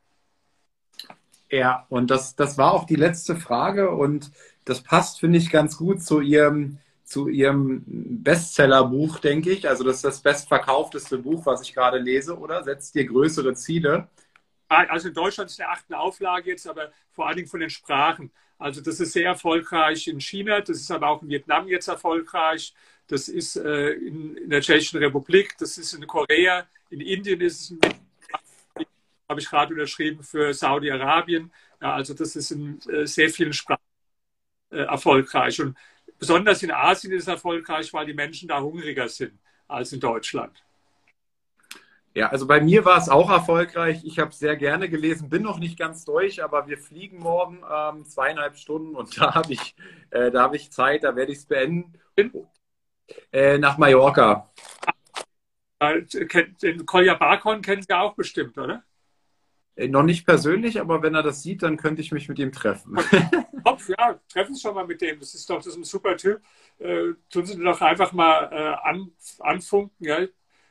[SPEAKER 2] Ja, und das, das war auch die letzte Frage und das passt, finde ich, ganz gut zu Ihrem zu ihrem Bestsellerbuch, denke ich. Also das ist das bestverkaufteste Buch, was ich gerade lese, oder? Setzt dir größere Ziele.
[SPEAKER 3] Also in Deutschland ist eine achte Auflage jetzt, aber vor allen Dingen von den Sprachen. Also das ist sehr erfolgreich in China, das ist aber auch in Vietnam jetzt erfolgreich, das ist äh, in, in, der Tschechischen Republik, das ist in Korea, in Indien ist es, habe ich gerade unterschrieben, für Saudi-Arabien. Ja, also das ist in äh, sehr vielen Sprachen äh, erfolgreich. Und Besonders in Asien ist es erfolgreich, weil die Menschen da hungriger sind als in Deutschland.
[SPEAKER 2] Ja, also bei mir war es auch erfolgreich. Ich habe sehr gerne gelesen, bin noch nicht ganz durch, aber wir fliegen morgen ähm, zweieinhalb Stunden und da habe ich, äh, hab ich Zeit, da werde ich es beenden. Äh, nach Mallorca.
[SPEAKER 3] Den Kolja Barkon kennen Sie auch bestimmt, oder?
[SPEAKER 2] Äh, noch nicht persönlich, aber wenn er das sieht, dann könnte ich mich mit ihm treffen.
[SPEAKER 3] Kopf, ja, treffen Sie schon mal mit dem. Das ist doch das ist ein super Typ. Äh, tun Sie doch einfach mal äh, an, anfunken. Ja?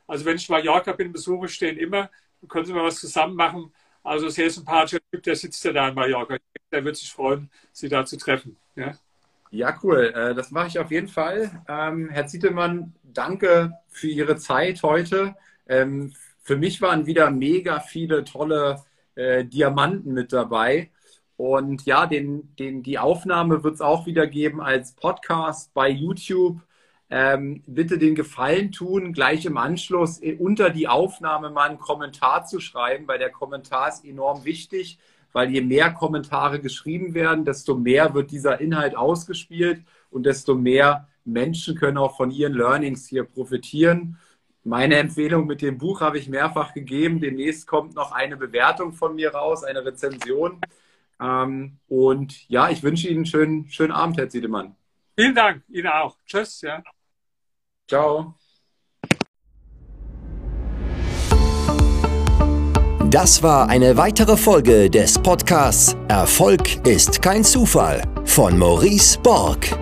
[SPEAKER 3] Also wenn ich Mallorca bin, besuche ich den immer. Können Sie mal was zusammen machen. Also sehr sympathischer Typ, der sitzt ja da in Mallorca. Der wird sich freuen, Sie da zu treffen. Ja,
[SPEAKER 2] ja cool. Äh, das mache ich auf jeden Fall. Ähm, Herr Zietelmann, danke für Ihre Zeit heute. Ähm, für mich waren wieder mega viele tolle äh, Diamanten mit dabei. Und ja, den, den, die Aufnahme wird es auch wieder geben als Podcast bei YouTube. Ähm, bitte den Gefallen tun, gleich im Anschluss äh, unter die Aufnahme mal einen Kommentar zu schreiben, weil der Kommentar ist enorm wichtig, weil je mehr Kommentare geschrieben werden, desto mehr wird dieser Inhalt ausgespielt und desto mehr Menschen können auch von ihren Learnings hier profitieren. Meine Empfehlung mit dem Buch habe ich mehrfach gegeben. Demnächst kommt noch eine Bewertung von mir raus, eine Rezension. Ähm, und ja, ich wünsche Ihnen einen schönen, schönen Abend, Herr Ziedemann.
[SPEAKER 3] Vielen Dank, Ihnen auch. Tschüss. Ja.
[SPEAKER 2] Ciao.
[SPEAKER 1] Das war eine weitere Folge des Podcasts Erfolg ist kein Zufall von Maurice Borg.